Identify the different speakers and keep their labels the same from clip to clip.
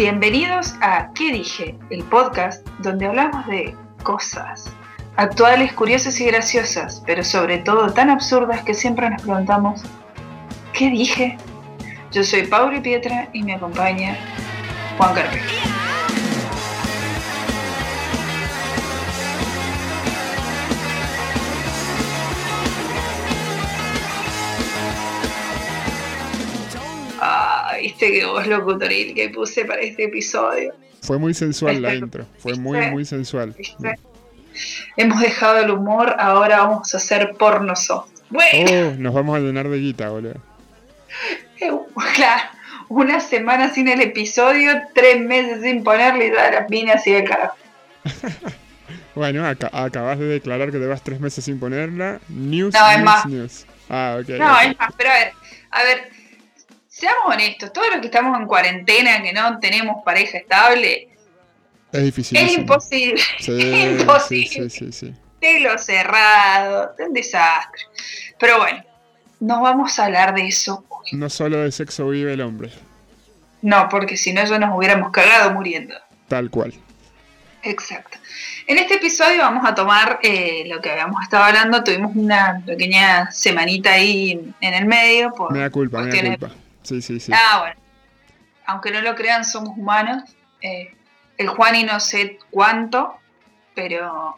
Speaker 1: Bienvenidos a ¿Qué dije? El podcast donde hablamos de cosas actuales, curiosas y graciosas, pero sobre todo tan absurdas que siempre nos preguntamos ¿Qué dije? Yo soy Pauli Pietra y me acompaña Juan Carpio. Que voz locutoril que puse para este episodio.
Speaker 2: Fue muy sensual la intro, fue muy, muy sensual.
Speaker 1: Hemos dejado el humor, ahora vamos a hacer porno. Bueno.
Speaker 2: Oh, nos vamos a llenar de guita, boludo.
Speaker 1: Eh, claro, una semana sin el episodio, tres meses sin ponerle y todas las minas y el carajo.
Speaker 2: bueno, acabas de declarar que te vas tres meses sin ponerla. News,
Speaker 1: no, es más.
Speaker 2: news. Ah, ok.
Speaker 1: No, es más, pero a ver, a ver, seamos honestos, todos los que estamos en cuarentena, que no tenemos pareja estable,
Speaker 2: es difícil.
Speaker 1: Es imposible. es imposible. Sí, sí, sí, Telo cerrado, un desastre. Pero bueno, no vamos a hablar de eso hoy.
Speaker 2: No solo de sexo vive el hombre.
Speaker 1: No, porque si no, ya nos hubiéramos cagado muriendo.
Speaker 2: Tal cual.
Speaker 1: Exacto. En este episodio vamos a tomar eh, lo que habíamos estado hablando. Tuvimos una pequeña semanita ahí en el medio.
Speaker 2: Por me da culpa, me da culpa. Sí, sí, sí.
Speaker 1: Ah, bueno. Aunque no lo crean, somos humanos. Eh, el Juan y no sé cuánto, pero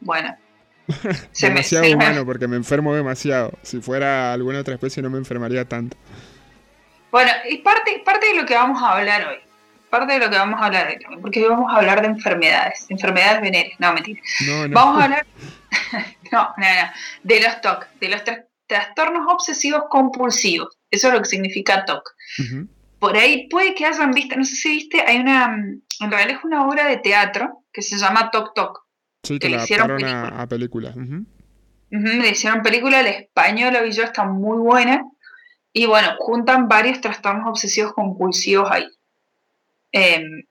Speaker 1: bueno.
Speaker 2: demasiado humano porque me enfermo demasiado. Si fuera alguna otra especie no me enfermaría tanto.
Speaker 1: Bueno, y parte, parte de lo que vamos a hablar hoy. Parte de lo que vamos a hablar hoy porque hoy vamos a hablar de enfermedades, enfermedades venéreas. No, mentira. Vamos a hablar no, no, no, de los TOC, de los trastornos obsesivos compulsivos. Eso es lo que significa TOC. Por ahí puede que hayan visto, no sé si viste, hay una, en realidad es una obra de teatro que se llama Toc Toc.
Speaker 2: Sí, que, le hicieron película. a, película.
Speaker 1: le hicieron película, el español lo vi yo, está muy buena. Y bueno, juntan varios trastornos obsesivos compulsivos ahí. Em,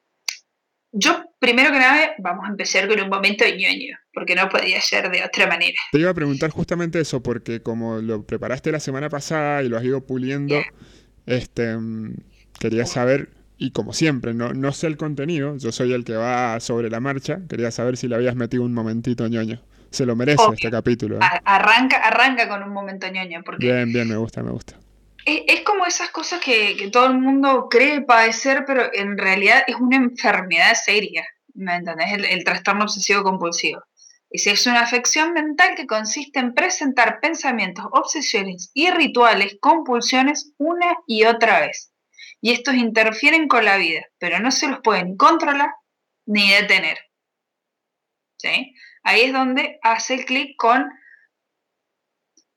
Speaker 1: yo, primero que nada, vamos a empezar con un momento de ñoño, porque no podía ser de otra manera.
Speaker 2: Te iba a preguntar justamente eso, porque como lo preparaste la semana pasada y lo has ido puliendo, este, mm, quería saber y como siempre, no, no sé el contenido, yo soy el que va sobre la marcha, quería saber si le habías metido un momentito ñoño. Se lo merece este capítulo. ¿eh?
Speaker 1: Arranca, arranca con un momento ñoño. Porque
Speaker 2: bien, bien, me gusta, me gusta.
Speaker 1: Es, como esas cosas que, todo el mundo cree padecer, pero en realidad es una enfermedad seria. ¿Me entendés? El, el trastorno obsesivo compulsivo. Es una afección mental que consiste en presentar pensamientos, obsesiones y rituales, compulsiones una y otra vez y estos interfieren con la vida, pero no se los pueden controlar ni detener. ¿Sí? Ahí es donde hace el clic con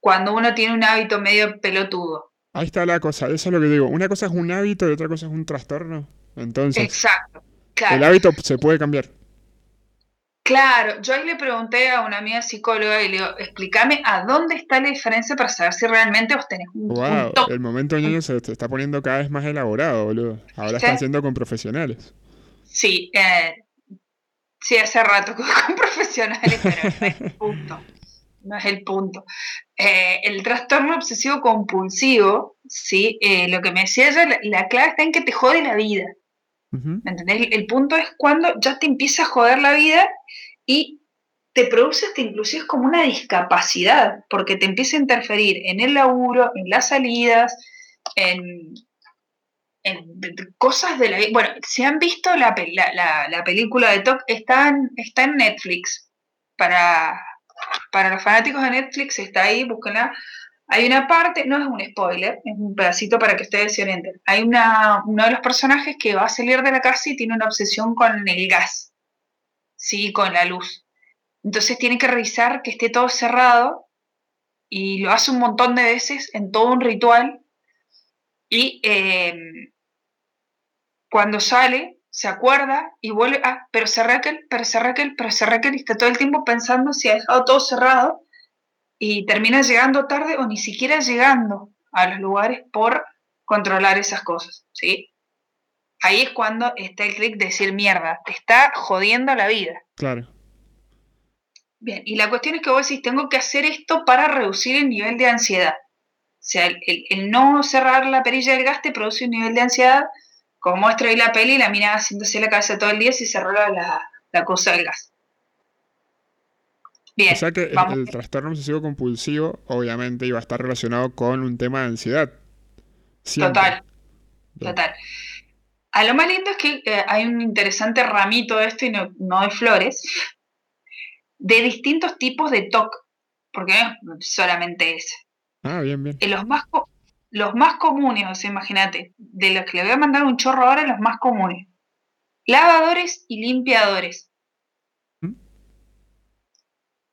Speaker 1: cuando uno tiene un hábito medio pelotudo.
Speaker 2: Ahí está la cosa, eso es lo que digo. Una cosa es un hábito y otra cosa es un trastorno. Entonces,
Speaker 1: Exacto.
Speaker 2: el hábito se puede cambiar.
Speaker 1: Claro, yo ahí le pregunté a una amiga psicóloga y le digo, explícame a dónde está la diferencia para saber si realmente vos tenés un,
Speaker 2: wow, el momento ñoño se te está poniendo cada vez más elaborado, boludo. Ahora están siendo con profesionales.
Speaker 1: Sí, eh, sí, hace rato con profesionales, pero no es el punto. No es el punto. Eh, el trastorno obsesivo compulsivo, sí, eh, lo que me decía ella, la clave está en que te jode la vida. ¿Me entendés? El, punto es cuando ya te empieza a joder la vida y te produce hasta inclusive como una discapacidad, porque te empieza a interferir en el laburo, en las salidas, en, cosas de la vida. Bueno, si han visto la, la, película de Top, está en, está en Netflix. Para, para los fanáticos de Netflix está ahí, búsquenla. Hay una parte, no es un spoiler, es un pedacito para que ustedes se orienten. Hay una, uno de los personajes que va a salir de la casa y tiene una obsesión con el gas, sí, con la luz. Entonces tiene que revisar que esté todo cerrado y lo hace un montón de veces en todo un ritual. Y em, cuando sale, se acuerda y vuelve, ah, pero se aquel, pero se aquel, pero se aquel, y está todo el tiempo pensando si ha dejado todo cerrado y termina llegando tarde o ni siquiera llegando a los lugares por controlar esas cosas, ¿sí? Ahí es cuando está el clic de decir mierda, te está jodiendo la vida.
Speaker 2: Claro.
Speaker 1: Bien, y la cuestión es que vos decís, tengo que hacer esto para reducir el nivel de ansiedad. O sea, el, no cerrar la perilla del gas te produce un nivel de ansiedad como muestra ahí la peli, la mina haciéndose la cabeza todo el día si cerró la, la cosa del gas.
Speaker 2: Bien, o sea que el, trastorno obsesivo compulsivo obviamente iba a estar relacionado con un tema de ansiedad.
Speaker 1: Total, total. A lo más lindo es que eh, hay un interesante ramito de esto y no, no de flores, de distintos tipos de TOC, porque no es solamente ese.
Speaker 2: Ah, bien, bien.
Speaker 1: En los más, los más comunes, o sea, imagínate, de los que le voy a mandar un chorro ahora, los más comunes. Lavadores y limpiadores. ¿Mm?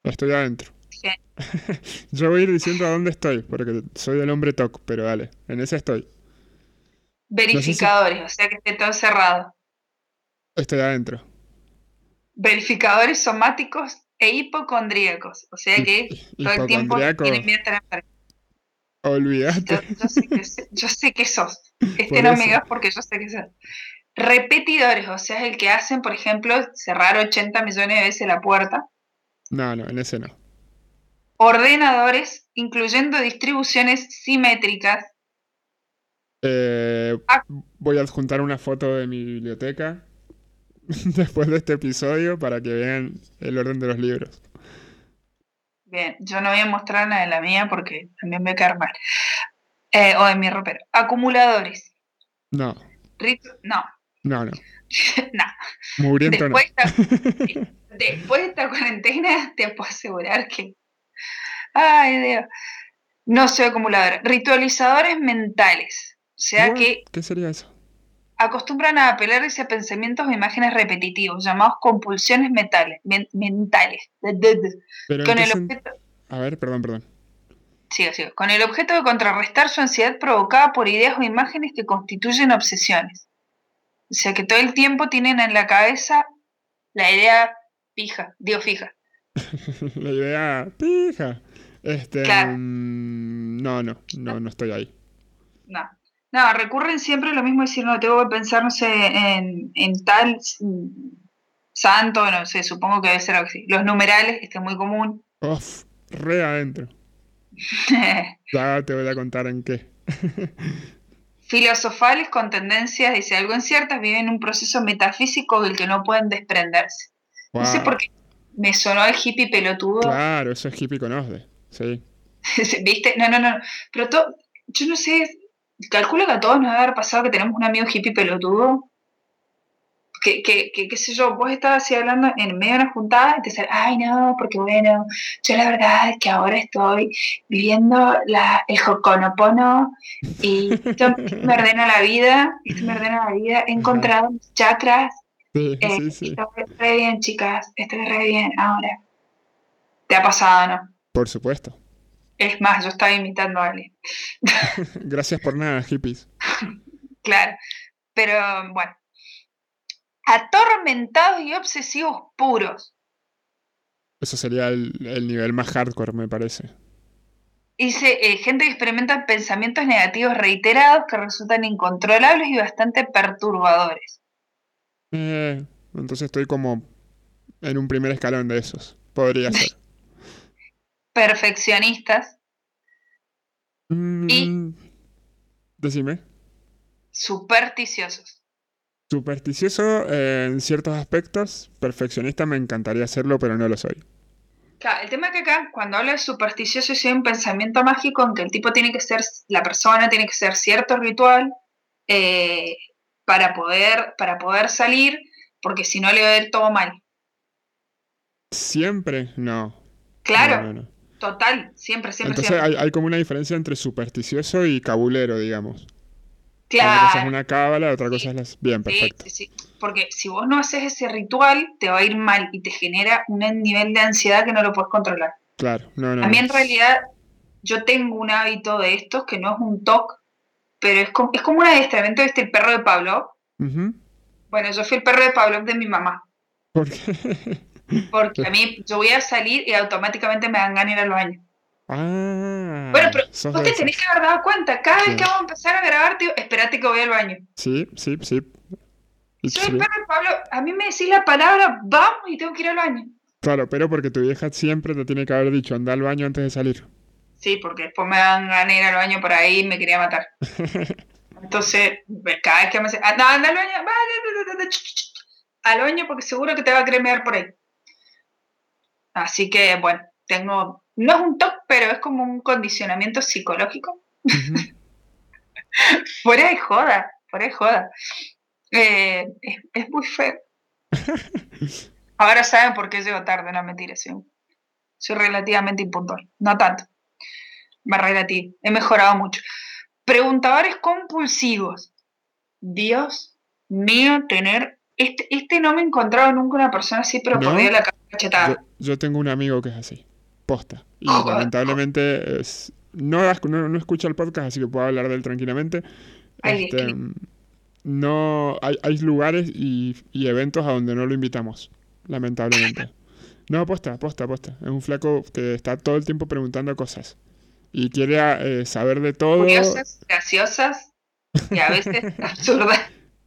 Speaker 2: Estoy adentro. Yo voy a ir diciendo a dónde estoy, porque soy el hombre TOC, pero dale, en ese estoy.
Speaker 1: Verificadores, o sea que esté todo cerrado.
Speaker 2: Estoy adentro.
Speaker 1: Verificadores somáticos e hipocondríacos, o sea que todo el tiempo tienen miedo a
Speaker 2: Olvídate.
Speaker 1: Yo, sé que, yo, sé que, sos. Este no me digas porque yo sé que sos. Repetidores, o sea, es el que hacen, por ejemplo, cerrar 80 millones de veces la puerta.
Speaker 2: No, no, en ese no.
Speaker 1: Ordenadores, incluyendo distribuciones simétricas.
Speaker 2: Eh, ah. Voy a adjuntar una foto de mi biblioteca después de este episodio para que vean el orden de los libros.
Speaker 1: Bien, yo no voy a mostrar nada de la mía porque también me voy a quedar mal. Eh, o de mi ropero. Acumuladores.
Speaker 2: No.
Speaker 1: no.
Speaker 2: No, no.
Speaker 1: no.
Speaker 2: Muriendo
Speaker 1: después, después de esta cuarentena te puedo asegurar que... Ay, Dios. No soy acumulador. Ritualizadores mentales. Sea que...
Speaker 2: ¿Qué sería eso?
Speaker 1: Acostumbran a apelarse a pensamientos o imágenes repetitivos, llamados compulsiones mentales. mentales.
Speaker 2: Con el objeto... A ver, perdón, perdón.
Speaker 1: Sigo, sigo. Con el objeto de contrarrestar su ansiedad provocada por ideas o imágenes que constituyen obsesiones. O sea que todo el tiempo tienen en la cabeza la idea fija, digo fija.
Speaker 2: la idea fija. Este, mm, no, no, no, no estoy ahí.
Speaker 1: No. No, recurren siempre a lo mismo, decir, no, tengo que pensar, no sé, en, tal santo, no sé, supongo que debe ser así. Los numerales, este es muy común.
Speaker 2: Uf, re adentro. ya te voy a contar en qué.
Speaker 1: Filosofales con tendencias, dice, algo inciertas, viven un proceso metafísico del que no pueden desprenderse. No sé por qué me sonó el hippie pelotudo.
Speaker 2: Claro, eso es hippie con osde, sí.
Speaker 1: ¿Viste? No, no, no. Pero todo, yo no sé, calculo que a todos nos debe haber pasado que tenemos un amigo hippie pelotudo. Que, que, que, qué sé yo, vos estabas así hablando en medio de una juntada y te decías, ay no, porque bueno, yo la verdad es que ahora estoy viviendo la, el joconopono y esto, me ordena la vida, esto me ordena la vida, he encontrado mis chakras,
Speaker 2: sí, eh, sí,
Speaker 1: estoy re bien chicas, estoy re bien ahora. ¿Te ha pasado no?
Speaker 2: Por supuesto.
Speaker 1: Es más, yo estaba imitando a alguien.
Speaker 2: Gracias por nada, hippies.
Speaker 1: claro, pero bueno. Atormentados y obsesivos puros.
Speaker 2: Eso sería el, nivel más hardcore, me parece.
Speaker 1: Dice, eh, gente que experimenta pensamientos negativos reiterados que resultan incontrolables y bastante perturbadores.
Speaker 2: Eh, entonces estoy como en un primer escalón de esos. Podría ser
Speaker 1: perfeccionistas y
Speaker 2: mm, decime
Speaker 1: supersticiosos.
Speaker 2: Supersticioso eh, en ciertos aspectos, perfeccionista me encantaría hacerlo, pero no lo soy.
Speaker 1: Claro, el tema es que acá, cuando hablo de supersticioso, es un pensamiento mágico en que el tipo tiene que ser, la persona tiene que ser cierto ritual eh, para, poder, para poder salir, porque si no le va a ir todo mal.
Speaker 2: Siempre, no.
Speaker 1: Claro. Total, siempre, siempre.
Speaker 2: Entonces Hay, como una diferencia entre supersticioso y cabulero, digamos.
Speaker 1: Claro.
Speaker 2: Una cosa es una cábala, otra cosa es las... Bien, perfecto.
Speaker 1: Sí, sí. Porque si vos no haces ese ritual, te va a ir mal y te genera un nivel de ansiedad que no lo puedes controlar.
Speaker 2: Claro, no, no.
Speaker 1: A mí en realidad yo tengo un hábito de estos que no es un TOC, pero es como, es como un adiestramiento de este perro de Pablo. Bueno, yo fui el perro de Pablo de mi mamá.
Speaker 2: ¿Por qué?
Speaker 1: Porque a mí, yo voy a salir y automáticamente me dan ganas ir al baño.
Speaker 2: Ah,
Speaker 1: bueno, pero vos te tenés que haber dado cuenta. Cada vez que vamos a empezar a grabar, tío, espérate que voy al baño.
Speaker 2: Sí, sí, sí.
Speaker 1: Soy el perro Pablo. A mí me decís la palabra vamos y tengo que ir al baño.
Speaker 2: Claro, pero porque tu vieja siempre te tiene que haber dicho anda al baño antes de salir.
Speaker 1: Sí, porque después me dan ganas de ir al baño por ahí y me quería matar. Entonces, cada vez que me dice, anda, anda al baño, al baño porque seguro que te va a cremear por ahí. Así que, bueno, tengo, no es un top, pero es como un condicionamiento psicológico. fuera de joda, fuera de joda. Eh, es, muy feo. Ahora saben por qué llego tarde, no mentira, sí. soy relativamente impuntual, no tanto. Me relativo, he mejorado mucho. Preguntadores compulsivos. Dios mío, tener. Este, este no me he encontrado nunca una persona así, pero por la cachetada.
Speaker 2: Yo, yo, tengo un amigo que es así. Posta. Y lamentablemente es, no, no, escucha el podcast, así que puedo hablar de él tranquilamente. Este, no hay, hay lugares y, y, eventos a donde no lo invitamos, lamentablemente. No, aposta, aposta, aposta. Es un flaco que está todo el tiempo preguntando cosas y quiere eh, saber de todo.
Speaker 1: Curiosas, graciosas y a veces absurdas.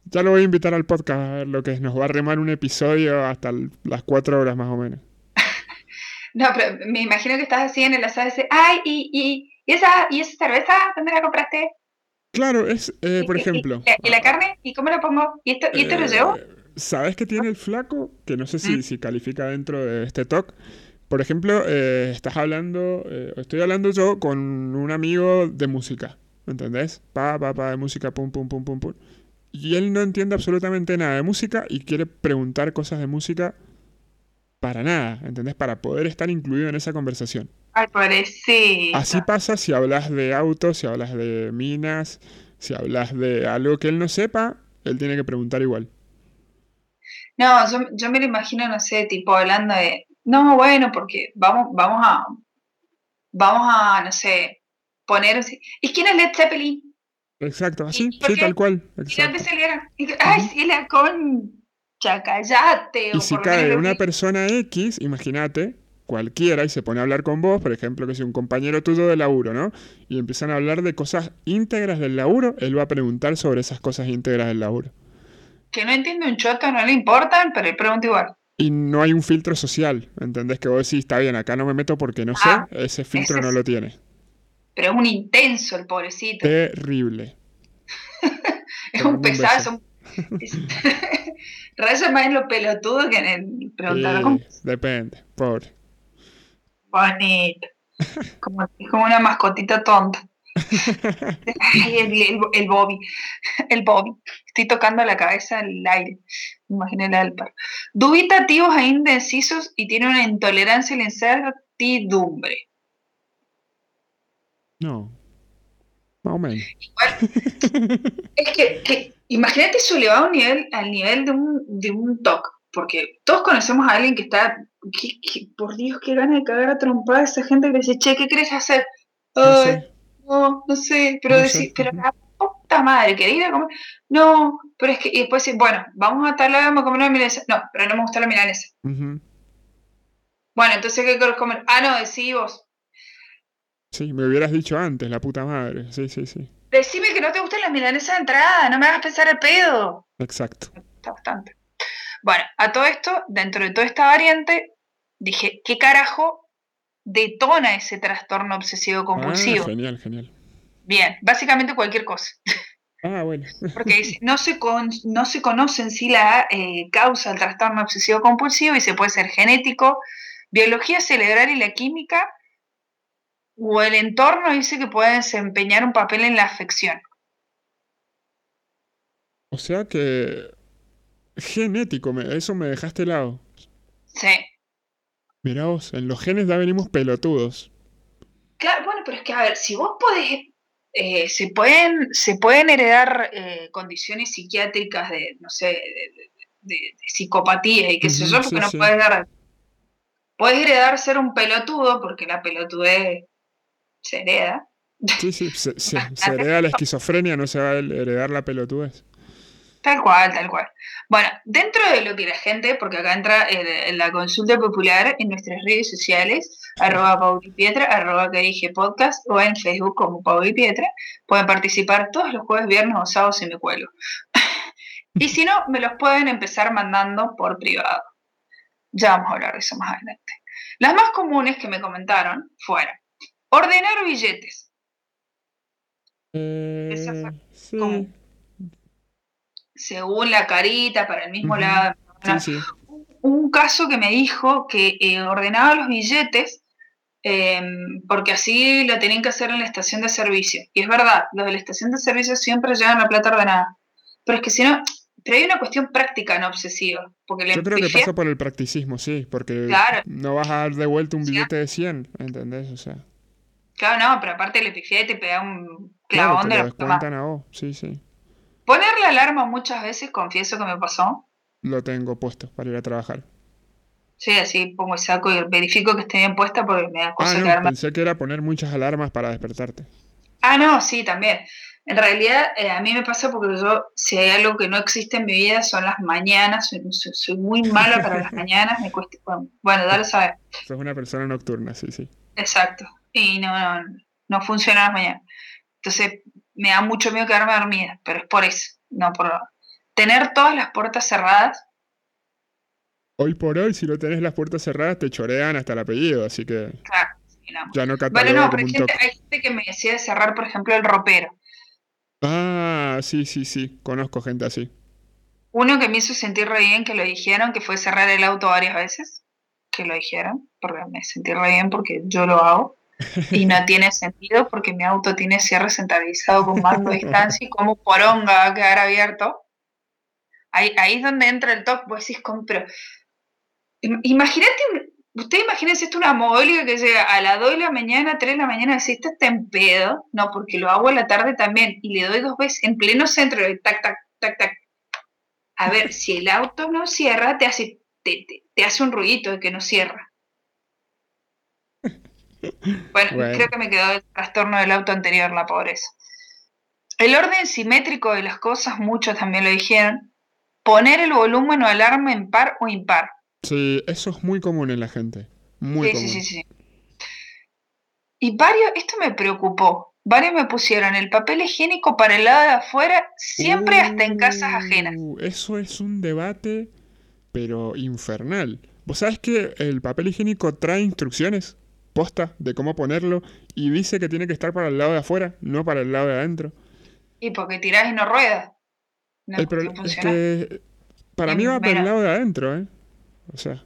Speaker 2: Ya lo voy a invitar al podcast a ver lo que es. Nos va a remar un episodio hasta las cuatro horas más o menos.
Speaker 1: No, pero me imagino que estás así en el asado y dices, ay, y, y, ¿y, esa, ¿y esa cerveza dónde la compraste?
Speaker 2: Claro, es, eh, por ejemplo.
Speaker 1: ¿Y, la carne? ¿Y cómo la pongo? ¿Y esto, ¿y esto lo eh, llevo?
Speaker 2: ¿Sabes qué tiene el flaco? Que no sé si, mm. si califica dentro de este talk. Por ejemplo, eh, estás hablando, estoy hablando yo con un amigo de música, ¿entendés? Pa, pa, pa, de música, pum, pum, pum, pum, pum. Y él no entiende absolutamente nada de música y quiere preguntar cosas de música para nada, ¿entendés? Para poder estar incluido en esa conversación.
Speaker 1: Ay, parece.
Speaker 2: Así pasa si hablas de autos, si hablas de minas, si hablas de algo que él no sepa, él tiene que preguntar igual.
Speaker 1: No, yo, me lo imagino, no sé, tipo hablando de, no, bueno, porque vamos, vamos a, vamos a, no sé, poner, ¿y quién es Led Zeppelin?
Speaker 2: Exacto, así, sí, tal cual.
Speaker 1: Exacto. Y ay, sí, la concha, callate.
Speaker 2: Y si cae una persona X, imagínate, cualquiera y se pone a hablar con vos, por ejemplo, que sea un compañero tuyo de laburo, ¿no? Y empiezan a hablar de cosas íntegras del laburo, él va a preguntar sobre esas cosas íntegras del laburo.
Speaker 1: Que no entiende un choto, no le importan, pero él pregunta igual.
Speaker 2: Y no hay un filtro social, ¿entendés? Que vos decís, está bien, acá no me meto porque no sé, ah, ese filtro no lo tiene.
Speaker 1: Pero es un intenso el pobrecito.
Speaker 2: Terrible.
Speaker 1: es un pesado, Raya más en lo pelotudo que en el preguntar.
Speaker 2: depende, pobre.
Speaker 1: Bonito. Como, como una mascotita tonta. el, el, Bobby. El Bobby. Estoy tocando la cabeza al aire. Imagínate el alpa. Dubitativos e indecisos y tiene una intolerancia a la incertidumbre.
Speaker 2: No. Más o menos.
Speaker 1: es que, que imagínate eso elevado a un nivel, al nivel de un, de un TOC porque todos conocemos a alguien que está, por Dios, qué gana de cagar a trompar a esa gente que dice, che, ¿qué querés hacer? Ay, no, no, sé, pero decir, pero la puta madre, ¿querés ir a comer? No, pero es que, y después decir, bueno, vamos a tal lado, vamos a comer una milanesa. No, pero no me gusta la milanesa. Bueno, entonces, ¿qué querés comer? Ah, no, decí vos.
Speaker 2: Sí, me hubieras dicho antes, la puta madre. Sí, sí, sí.
Speaker 1: Decime que no te gustan las milanesas de entrada, no me hagas pensar el pedo.
Speaker 2: Exacto.
Speaker 1: Está bastante. Bueno, a todo esto, dentro de toda esta variante, dije, ¿qué carajo detona ese trastorno obsesivo compulsivo?
Speaker 2: Ah, genial, genial.
Speaker 1: Bien, básicamente cualquier cosa.
Speaker 2: Ah, bueno.
Speaker 1: Porque no se, no se conoce en sí la eh, causa del trastorno obsesivo compulsivo y se puede ser genético, biología cerebral y la química, o el entorno dice que puede desempeñar un papel en la afección.
Speaker 2: O sea que genético, eso me dejaste lado.
Speaker 1: Sí.
Speaker 2: Mirá vos, en los genes ya venimos pelotudos.
Speaker 1: Claro, bueno, pero es que, a ver, si vos podés, eh, se, pueden, se pueden heredar eh, condiciones psiquiátricas de, no sé, de, psicopatía y qué sé yo, porque no puedes dar... Puedes heredar ser un pelotudo, porque la pelotudez se hereda.
Speaker 2: Sí, sí, se, se hereda la esquizofrenia, no se va a heredar la pelotudez.
Speaker 1: Tal cual, tal cual. Bueno, dentro de lo que la gente, porque acá entra en la consulta popular en nuestras redes sociales, arroba paulipietra, arroba que dije podcast o en Facebook como Pietra, pueden participar todos los jueves, viernes o sábados si me cuelo. y si no, me los pueden empezar mandando por privado. Ya vamos a hablar de eso más adelante. Las más comunes que me comentaron fueron ordenar billetes.
Speaker 2: Eh,
Speaker 1: esa
Speaker 2: sí.
Speaker 1: como- según la carita, para el mismo lado.
Speaker 2: Sí, sí.
Speaker 1: un caso que me dijo que eh, ordenaba los billetes eh, porque así lo tenían que hacer en la estación de servicio. Y es verdad, los de la estación de servicio siempre llevan la plata ordenada. Pero es que si no, pero hay una cuestión práctica, no obsesiva. Porque
Speaker 2: Yo creo que pasa por el practicismo, sí, porque
Speaker 1: Claro.
Speaker 2: no vas a dar de vuelta un billete de 100, ¿entendés? O sea,
Speaker 1: Claro, no, pero aparte le pifié y te pega un
Speaker 2: claro,
Speaker 1: clavón
Speaker 2: te
Speaker 1: de
Speaker 2: lo
Speaker 1: la puta madre.
Speaker 2: descuentan a vos, sí, sí.
Speaker 1: Poner la alarma muchas veces, confieso que me pasó.
Speaker 2: Lo tengo puesto para ir a trabajar.
Speaker 1: Sí, así pongo el saco y verifico que esté bien puesta porque me da
Speaker 2: Ah,
Speaker 1: cosa
Speaker 2: no,
Speaker 1: quedarme.
Speaker 2: pensé que era poner muchas alarmas para despertarte.
Speaker 1: Ah, no, sí, también. En realidad, eh, a mí me pasa porque yo, si hay algo que no existe en mi vida, son las mañanas. Soy, soy- soy muy mala para las mañanas, me cuesta. Bueno, bueno, dale saber.
Speaker 2: Sos una persona nocturna, sí, sí.
Speaker 1: Exacto. Y no, no, no funciona las mañanas. Entonces, me da mucho miedo quedarme dormida, pero es por eso, no por. Tener todas las puertas cerradas,
Speaker 2: Hoy por hoy, si no tenés las puertas cerradas, te chorean hasta el apellido, así que
Speaker 1: claro. sí, no.
Speaker 2: ya no
Speaker 1: Bueno, no, pero hay gente, hay gente que me decía de cerrar, por ejemplo, el ropero.
Speaker 2: Ah, sí, sí, sí, conozco gente así.
Speaker 1: Uno que me hizo sentir re bien que lo dijeron, que fue cerrar el auto varias veces, que lo dijeron, porque me sentí re bien porque yo lo hago. Y no tiene sentido porque mi auto tiene cierre centralizado con mando a distancia y como poronga va a quedar abierto. Ahí, ahí es donde entra el top, vos decís, "¿Cómo? pero im- imagínate, usted imagínese esto una mogólica que llega a las 2 de la mañana, 3 de la mañana, este está en pedo, no, porque lo hago a la tarde también, y le doy dos veces en pleno centro, tac, tac, tac, tac. A ver, si el auto no cierra, te hace, te, te- te hace un ruidito de que no cierra. Bueno,
Speaker 2: Bueno.
Speaker 1: creo que me quedó el trastorno del auto anterior, la pobreza. El orden simétrico de las cosas, muchos también lo dijeron. Poner el volumen o alarma en par o impar.
Speaker 2: Sí, eso es muy común en la gente. Muy
Speaker 1: Sí,
Speaker 2: común.
Speaker 1: sí, sí, sí. Y varios, esto me preocupó. Varios me pusieron el papel higiénico para el lado de afuera, siempre hasta en casas ajenas.
Speaker 2: Uh, Eso es un debate, pero infernal. ¿Vos sabés que el papel higiénico trae instrucciones posta de cómo ponerlo y dice que tiene que estar para el lado de afuera, no para el lado de adentro?
Speaker 1: Y porque tirás y no rueda. No,
Speaker 2: el problema es que para mí va para el lado de adentro, ¿eh? O sea,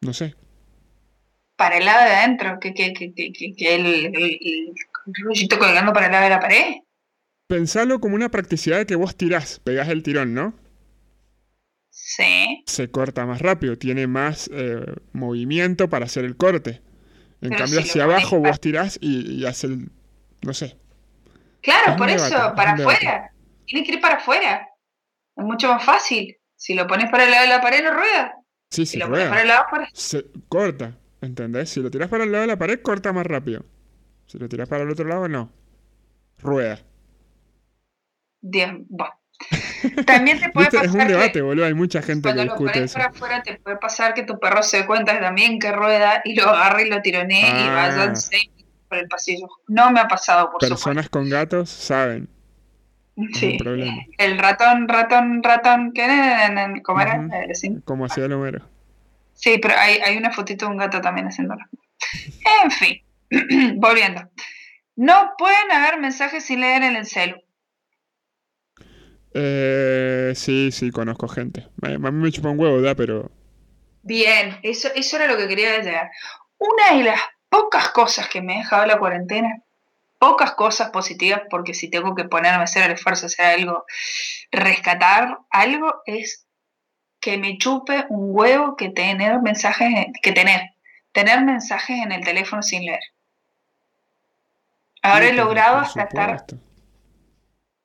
Speaker 2: no sé.
Speaker 1: Para el lado de adentro, que, que, que, que, el, el, el colgando para el lado de la pared.
Speaker 2: Pensalo como una practicidad de que vos tirás, pegás el tirón, ¿no?
Speaker 1: Sí.
Speaker 2: Se corta más rápido, tiene más eh, movimiento para hacer el corte. En
Speaker 1: Pero
Speaker 2: cambio,
Speaker 1: si
Speaker 2: hacia
Speaker 1: pones
Speaker 2: abajo vos tirás y, y hace el. No sé.
Speaker 1: Claro,
Speaker 2: Es
Speaker 1: por eso,
Speaker 2: es
Speaker 1: para afuera. Tiene que ir para afuera. Es mucho más fácil. Si lo pones para el lado de la pared, no rueda.
Speaker 2: Sí,
Speaker 1: Si lo pones
Speaker 2: rueda.
Speaker 1: para el lado afuera,
Speaker 2: Se corta, ¿entendés? Si lo tirás para el lado de la pared, corta más rápido. Si lo tirás para el otro lado, no. Rueda.
Speaker 1: Dios, bueno. También te puede
Speaker 2: ¿Viste? Es
Speaker 1: pasar
Speaker 2: un
Speaker 1: que
Speaker 2: debate, boludo. Hay mucha gente que
Speaker 1: cuando lo
Speaker 2: eso.
Speaker 1: para afuera te puede pasar que tu perro se dé cuenta también que rueda y lo agarre y lo tironee y
Speaker 2: Ah.
Speaker 1: vayan seis por el pasillo. No me ha pasado, por
Speaker 2: Personas con gatos saben.
Speaker 1: Sí. El ratón, ratón, ratón, ¿qué era? ¿Cómo era?
Speaker 2: Ujú.
Speaker 1: Eh, sí.
Speaker 2: Como hacía el Homero.
Speaker 1: Sí, pero hay, hay una fotito de un gato también haciéndolo. En fin, volviendo. No pueden haber mensajes sin leer en el celu.
Speaker 2: Eh, sí, sí, conozco gente. A mí me chupa un huevo, da, pero.
Speaker 1: Bien, eso, eso era lo que quería llegar. Una de las pocas cosas que me ha dejado la cuarentena, pocas cosas positivas, porque si tengo que ponerme a hacer el esfuerzo hacer algo, rescatar algo, es que me chupe un huevo que tener mensajes, en- que tener, tener mensajes en el teléfono sin leer. Ahora
Speaker 2: Sí,
Speaker 1: he logrado hasta estar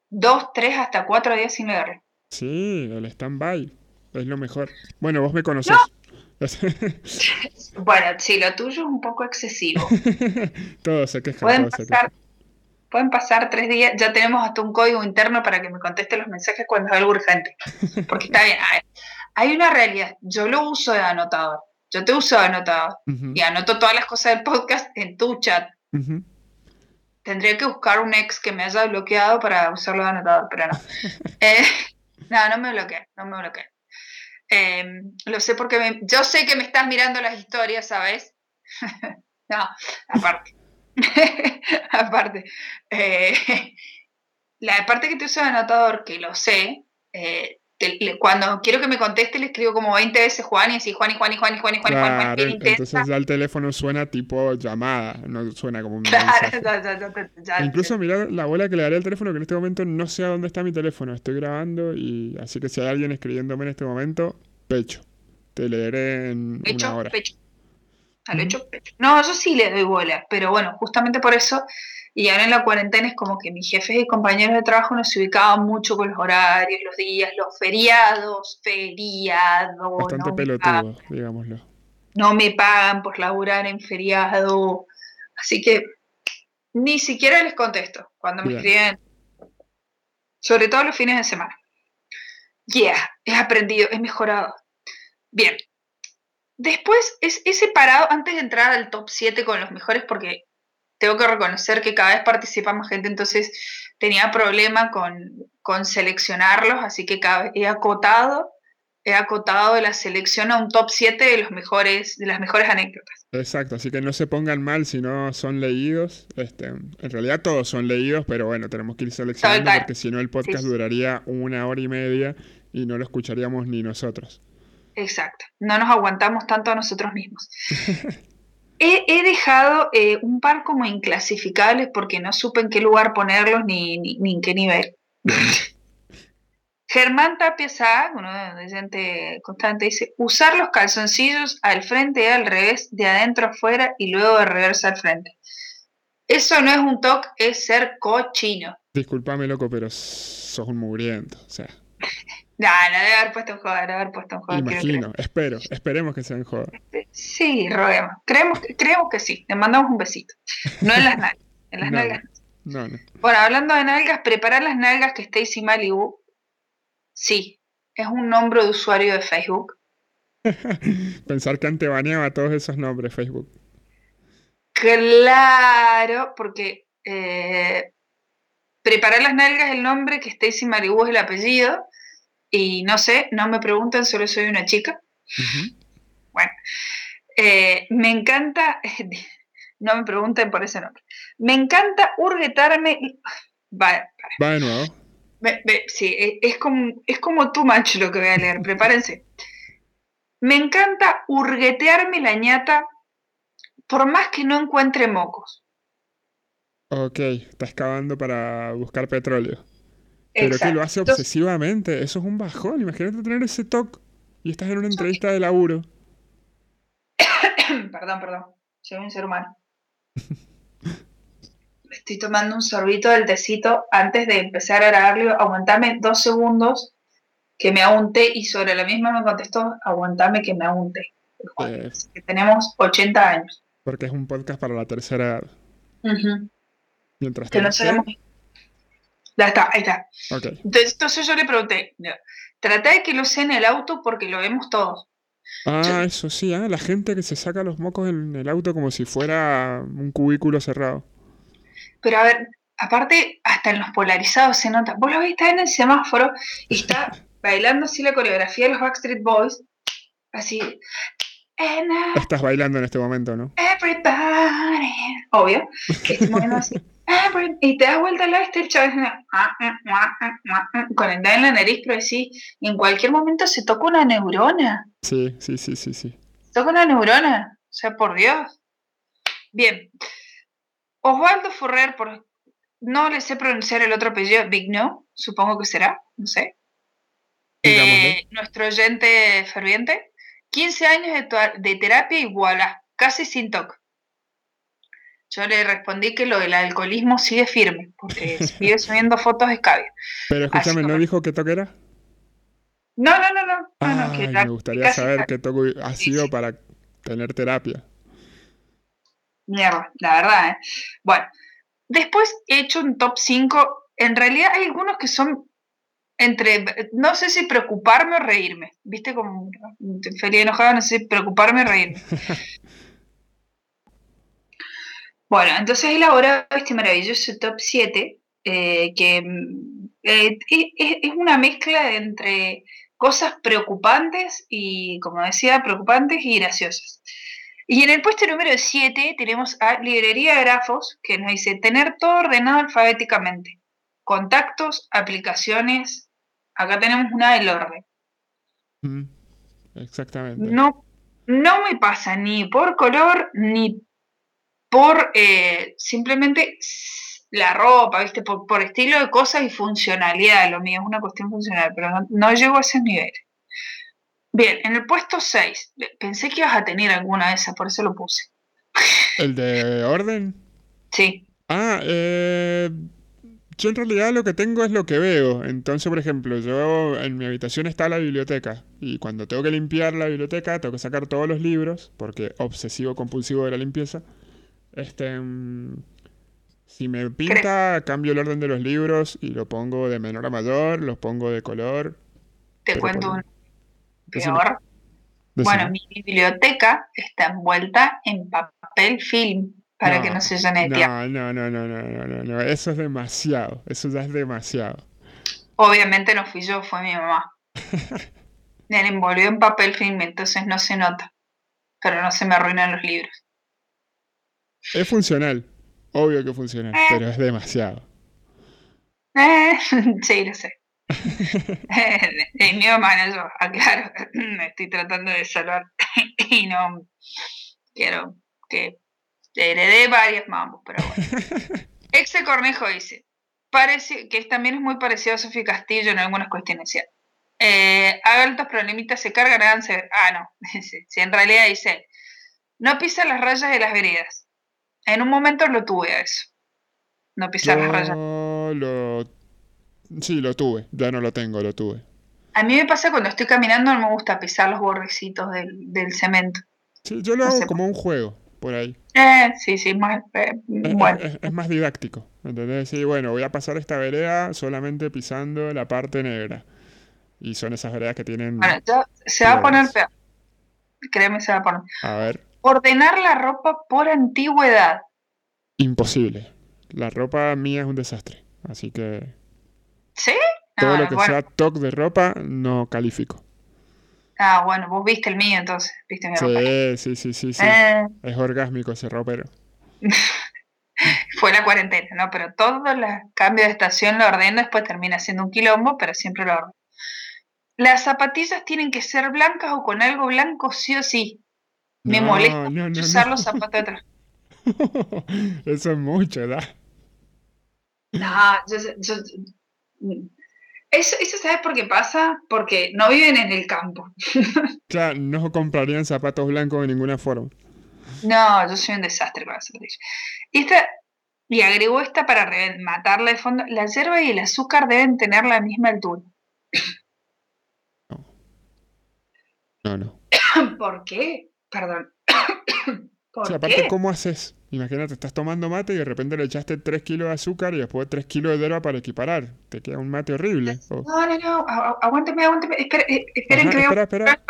Speaker 2: supuesto.
Speaker 1: dos, tres, hasta cuatro días sin leer.
Speaker 2: Sí, el stand-by. Es lo mejor. Bueno, vos me conocés.
Speaker 1: Bueno, sí, lo tuyo es un poco excesivo.
Speaker 2: todos se quejan,
Speaker 1: Pueden
Speaker 2: se
Speaker 1: pasar, pueden pasar tres días, ya tenemos hasta un código interno para que me conteste los mensajes cuando es algo urgente. Porque está bien, hay, hay una realidad, yo lo uso de anotador, yo te uso de anotador y anoto todas las cosas del podcast en tu chat. Tendría que buscar un ex que me haya bloqueado para usarlo de anotador, pero no. Eh, no, no me bloqueé, no me bloqueé. Eh, lo sé porque me- yo sé que me estás mirando las historias, ¿sabes? no, aparte. aparte, eh, la parte que te uso de anotador, que lo sé, eh, cuando quiero que me conteste le escribo como 20 veces Juan y así Juan y Juan y Juan y Juan y Juan y Juan.
Speaker 2: entonces ya el teléfono suena tipo llamada, no suena como un claro, Incluso mira la bola que le daré al teléfono que en este momento no sé a dónde está mi teléfono, estoy grabando y así que si hay alguien escribiéndome en este momento, pecho. Te leeré en una hora.
Speaker 1: Pecho. Al hecho, pecho. No, yo sí le doy bola, pero bueno, justamente por eso y ahora en la cuarentena es como que mis jefes y compañeros de trabajo nos ubicaban mucho con los horarios, los días, los feriados, feriados.
Speaker 2: Bastante pelotudo, digámoslo.
Speaker 1: No me pagan por laburar en feriado. Así que ni siquiera les contesto cuando me escriben, sobre todo los fines de semana. Yeah, he aprendido, he mejorado. Bien. Después es, he separado, antes de entrar al top 7 con los mejores, porque tengo que reconocer que cada vez participa más gente, entonces tenía problema con, seleccionarlos, así que cada he acotado, he acotado la selección a un top 7 de los mejores, de las mejores anécdotas.
Speaker 2: Exacto, así que no se pongan mal si no son leídos. Este, en realidad todos son leídos, pero bueno, tenemos que ir seleccionando porque si no el podcast duraría una hora y media y no lo escucharíamos ni nosotros.
Speaker 1: Exacto, no nos aguantamos tanto a nosotros mismos. He, dejado eh, un par como inclasificables porque no supe en qué lugar ponerlos ni, ni, en qué nivel. Germán Tapia uno de constante, dice, usar los calzoncillos al frente y al revés, de adentro afuera y luego de reversa al frente. Eso no es un toque, es ser cochino.
Speaker 2: Disculpame, loco, pero sos un mugriento, o sea.
Speaker 1: No, no debe haber puesto en joda, debe haber puesto en joda.
Speaker 2: Imagino, espero, esperemos que sea en joda.
Speaker 1: Sí, roguemos. Creemos, creemos que sí. Le mandamos un besito. No en las nalgas. En las nalgas.
Speaker 2: No, no.
Speaker 1: Bueno, hablando de nalgas, preparar las nalgas que Stacy Malibu. Sí, es un nombre de usuario de Facebook.
Speaker 2: Pensar que antebaneaba todos esos nombres Facebook.
Speaker 1: Claro, porque eh, preparar las nalgas es el nombre, que Stacy Malibu es el apellido. Y no sé, no me preguntan, solo soy una chica. Bueno, eh, me encanta, no me pregunten por ese nombre, me encanta hurguetarme. Va,
Speaker 2: Va de nuevo.
Speaker 1: sí, e, es como, es como too much lo que voy a leer, prepárense. Me encanta hurguetearme la ñata por más que no encuentre mocos.
Speaker 2: Ok, está excavando para buscar petróleo. Pero que lo hace obsesivamente. Eso es un bajón. Imagínate tener ese toque y estás en una entrevista de laburo.
Speaker 1: perdón, perdón. Soy un ser humano. Estoy tomando un sorbito del tecito antes de empezar a grabarlo. Aguantame dos segundos que me haga un té y sobre la misma me contestó, aguantame que me haga un té. Eh. que tenemos 80 años.
Speaker 2: Porque es un podcast para la tercera edad. Mientras
Speaker 1: que no sabemos ya está, ahí está. Entonces, yo le pregunté, trata de que lo sé en el auto porque lo vemos todos.
Speaker 2: Ah, eso sí, ¿eh? la gente que se saca los mocos en el auto como si fuera un cubículo cerrado.
Speaker 1: Pero a ver, aparte, hasta en los polarizados se nota. Vos lo viste en el semáforo y está bailando así la coreografía de los Backstreet Boys, así.
Speaker 2: Estás bailando en este momento, ¿no?
Speaker 1: Everybody. Obvio. Estoy moviendo así. y te das vuelta al lado este el chaval con el dedo en la nariz, pero sí, en cualquier momento se toca una neurona.
Speaker 2: Sí, sí, sí, sí, sí.
Speaker 1: Toca una neurona, o sea, por Dios. Bien. Osvaldo Ferrer, por... no le sé pronunciar el otro apellido, No, supongo que será, no sé. Eh, nuestro oyente ferviente. 15 años de, de terapia y voilà, casi sin toque. Yo le respondí que lo del alcoholismo sigue firme, porque sigue subiendo fotos de escabio.
Speaker 2: Pero escúchame, ¿no dijo qué toque era?
Speaker 1: No, no, no, no.
Speaker 2: me gustaría saber qué toque ha sido para tener terapia.
Speaker 1: Mierda, la verdad, ¿eh? Bueno, después he hecho un top 5. En realidad hay algunos que son entre, no sé si preocuparme o reírme. ¿Viste? Como feliz enojado, no sé si preocuparme o reírme. Bueno, entonces he elaborado este maravilloso top 7, eh, que eh, es, una mezcla entre cosas preocupantes y, como decía, preocupantes y graciosas. Y en el puesto número 7 tenemos a Librería Grafos, que nos dice tener todo ordenado alfabéticamente. Contactos, aplicaciones. Acá tenemos una del orden.
Speaker 2: Mm, exactamente.
Speaker 1: No, no me pasa ni por color ni por eh, simplemente la ropa, ¿viste? Por, estilo de cosas y funcionalidad. Lo mío es una cuestión funcional, pero no, no llego a ese nivel. Bien, en el puesto 6, pensé que ibas a tener alguna de esas, por eso lo puse.
Speaker 2: ¿El de orden?
Speaker 1: Sí.
Speaker 2: Ah, eh, yo en realidad lo que tengo es lo que veo. Entonces, por ejemplo, yo en mi habitación está la biblioteca. Y cuando tengo que limpiar la biblioteca, tengo que sacar todos los libros, porque obsesivo compulsivo de la limpieza. Este. Mm, si me pinta, cambio el orden de los libros y lo pongo de menor a mayor, los pongo de color.
Speaker 1: Te cuento un peor. Bueno, mi biblioteca está envuelta en papel film para que no se llene de
Speaker 2: no, no, no, no, no, no, no, eso es demasiado, eso ya es demasiado.
Speaker 1: Obviamente no fui yo, fue mi mamá. Me envolvió en papel film, entonces no se nota, pero no se me arruinan los libros.
Speaker 2: Es funcional, obvio que funciona, eh. pero es demasiado.
Speaker 1: Eh, sí, lo sé. mi mamá, yo, aclaro, estoy tratando de salvar y no quiero que heredé varias mambos, pero bueno. Exe Cornejo dice, parece que también es muy parecido a Sofía Castillo en algunas cuestiones. Eh, altos problemitas se cargan, háganse... Ah, no, si en realidad dice, no pisa las rayas de las veredas. En un momento lo tuve a eso. No pisar las rayas.
Speaker 2: Lo... Sí, lo tuve, ya no lo tengo, lo tuve.
Speaker 1: A mí me pasa cuando estoy caminando, no me gusta pisar los bordecitos del, cemento.
Speaker 2: Sí, yo lo hago como un juego por ahí.
Speaker 1: Eh, sí, sí, más, eh, bueno.
Speaker 2: es, más didáctico. ¿Entendés? Sí, bueno, voy a pasar esta vereda solamente pisando la parte negra. Y son esas veredas que tienen.
Speaker 1: Bueno, se va a poner peor. Créeme, se va a poner.
Speaker 2: A ver.
Speaker 1: Ordenar la ropa por antigüedad.
Speaker 2: Imposible. La ropa mía es un desastre. Así que.
Speaker 1: ¿Sí?
Speaker 2: Todo lo que sea toque de ropa no califico.
Speaker 1: Ah, bueno, vos viste el mío entonces, viste mi ropa.
Speaker 2: Sí, sí, sí, sí. Eh. Es orgásmico ese ropero.
Speaker 1: Fue la cuarentena, ¿no? Pero todos los cambios de estación lo ordeno, después termina siendo un quilombo, pero siempre lo ordeno. Las zapatillas tienen que ser blancas o con algo blanco sí o sí. Me molesta usar los zapatos de atrás.
Speaker 2: Eso es mucho, ¿verdad?
Speaker 1: No, yo, yo, eso, eso ¿sabes por qué pasa? Porque no viven en el campo.
Speaker 2: claro, no comprarían zapatos blancos de ninguna forma.
Speaker 1: No, yo soy un desastre con las zapatillas. Y, esta, y agregó esta para matarla de fondo. La hierba y el azúcar deben tener la misma altura.
Speaker 2: No. No, no.
Speaker 1: ¿Por qué? Perdón.
Speaker 2: ¿Por aparte, ¿cómo haces? Imagínate, estás tomando mate y de repente le echaste 3 kilos de azúcar y después 3 kilos de hierba para equiparar. Te queda un mate horrible.
Speaker 1: No, no, no. Aguánteme, aguánteme. Espera, eh, esperen que Espera, espera.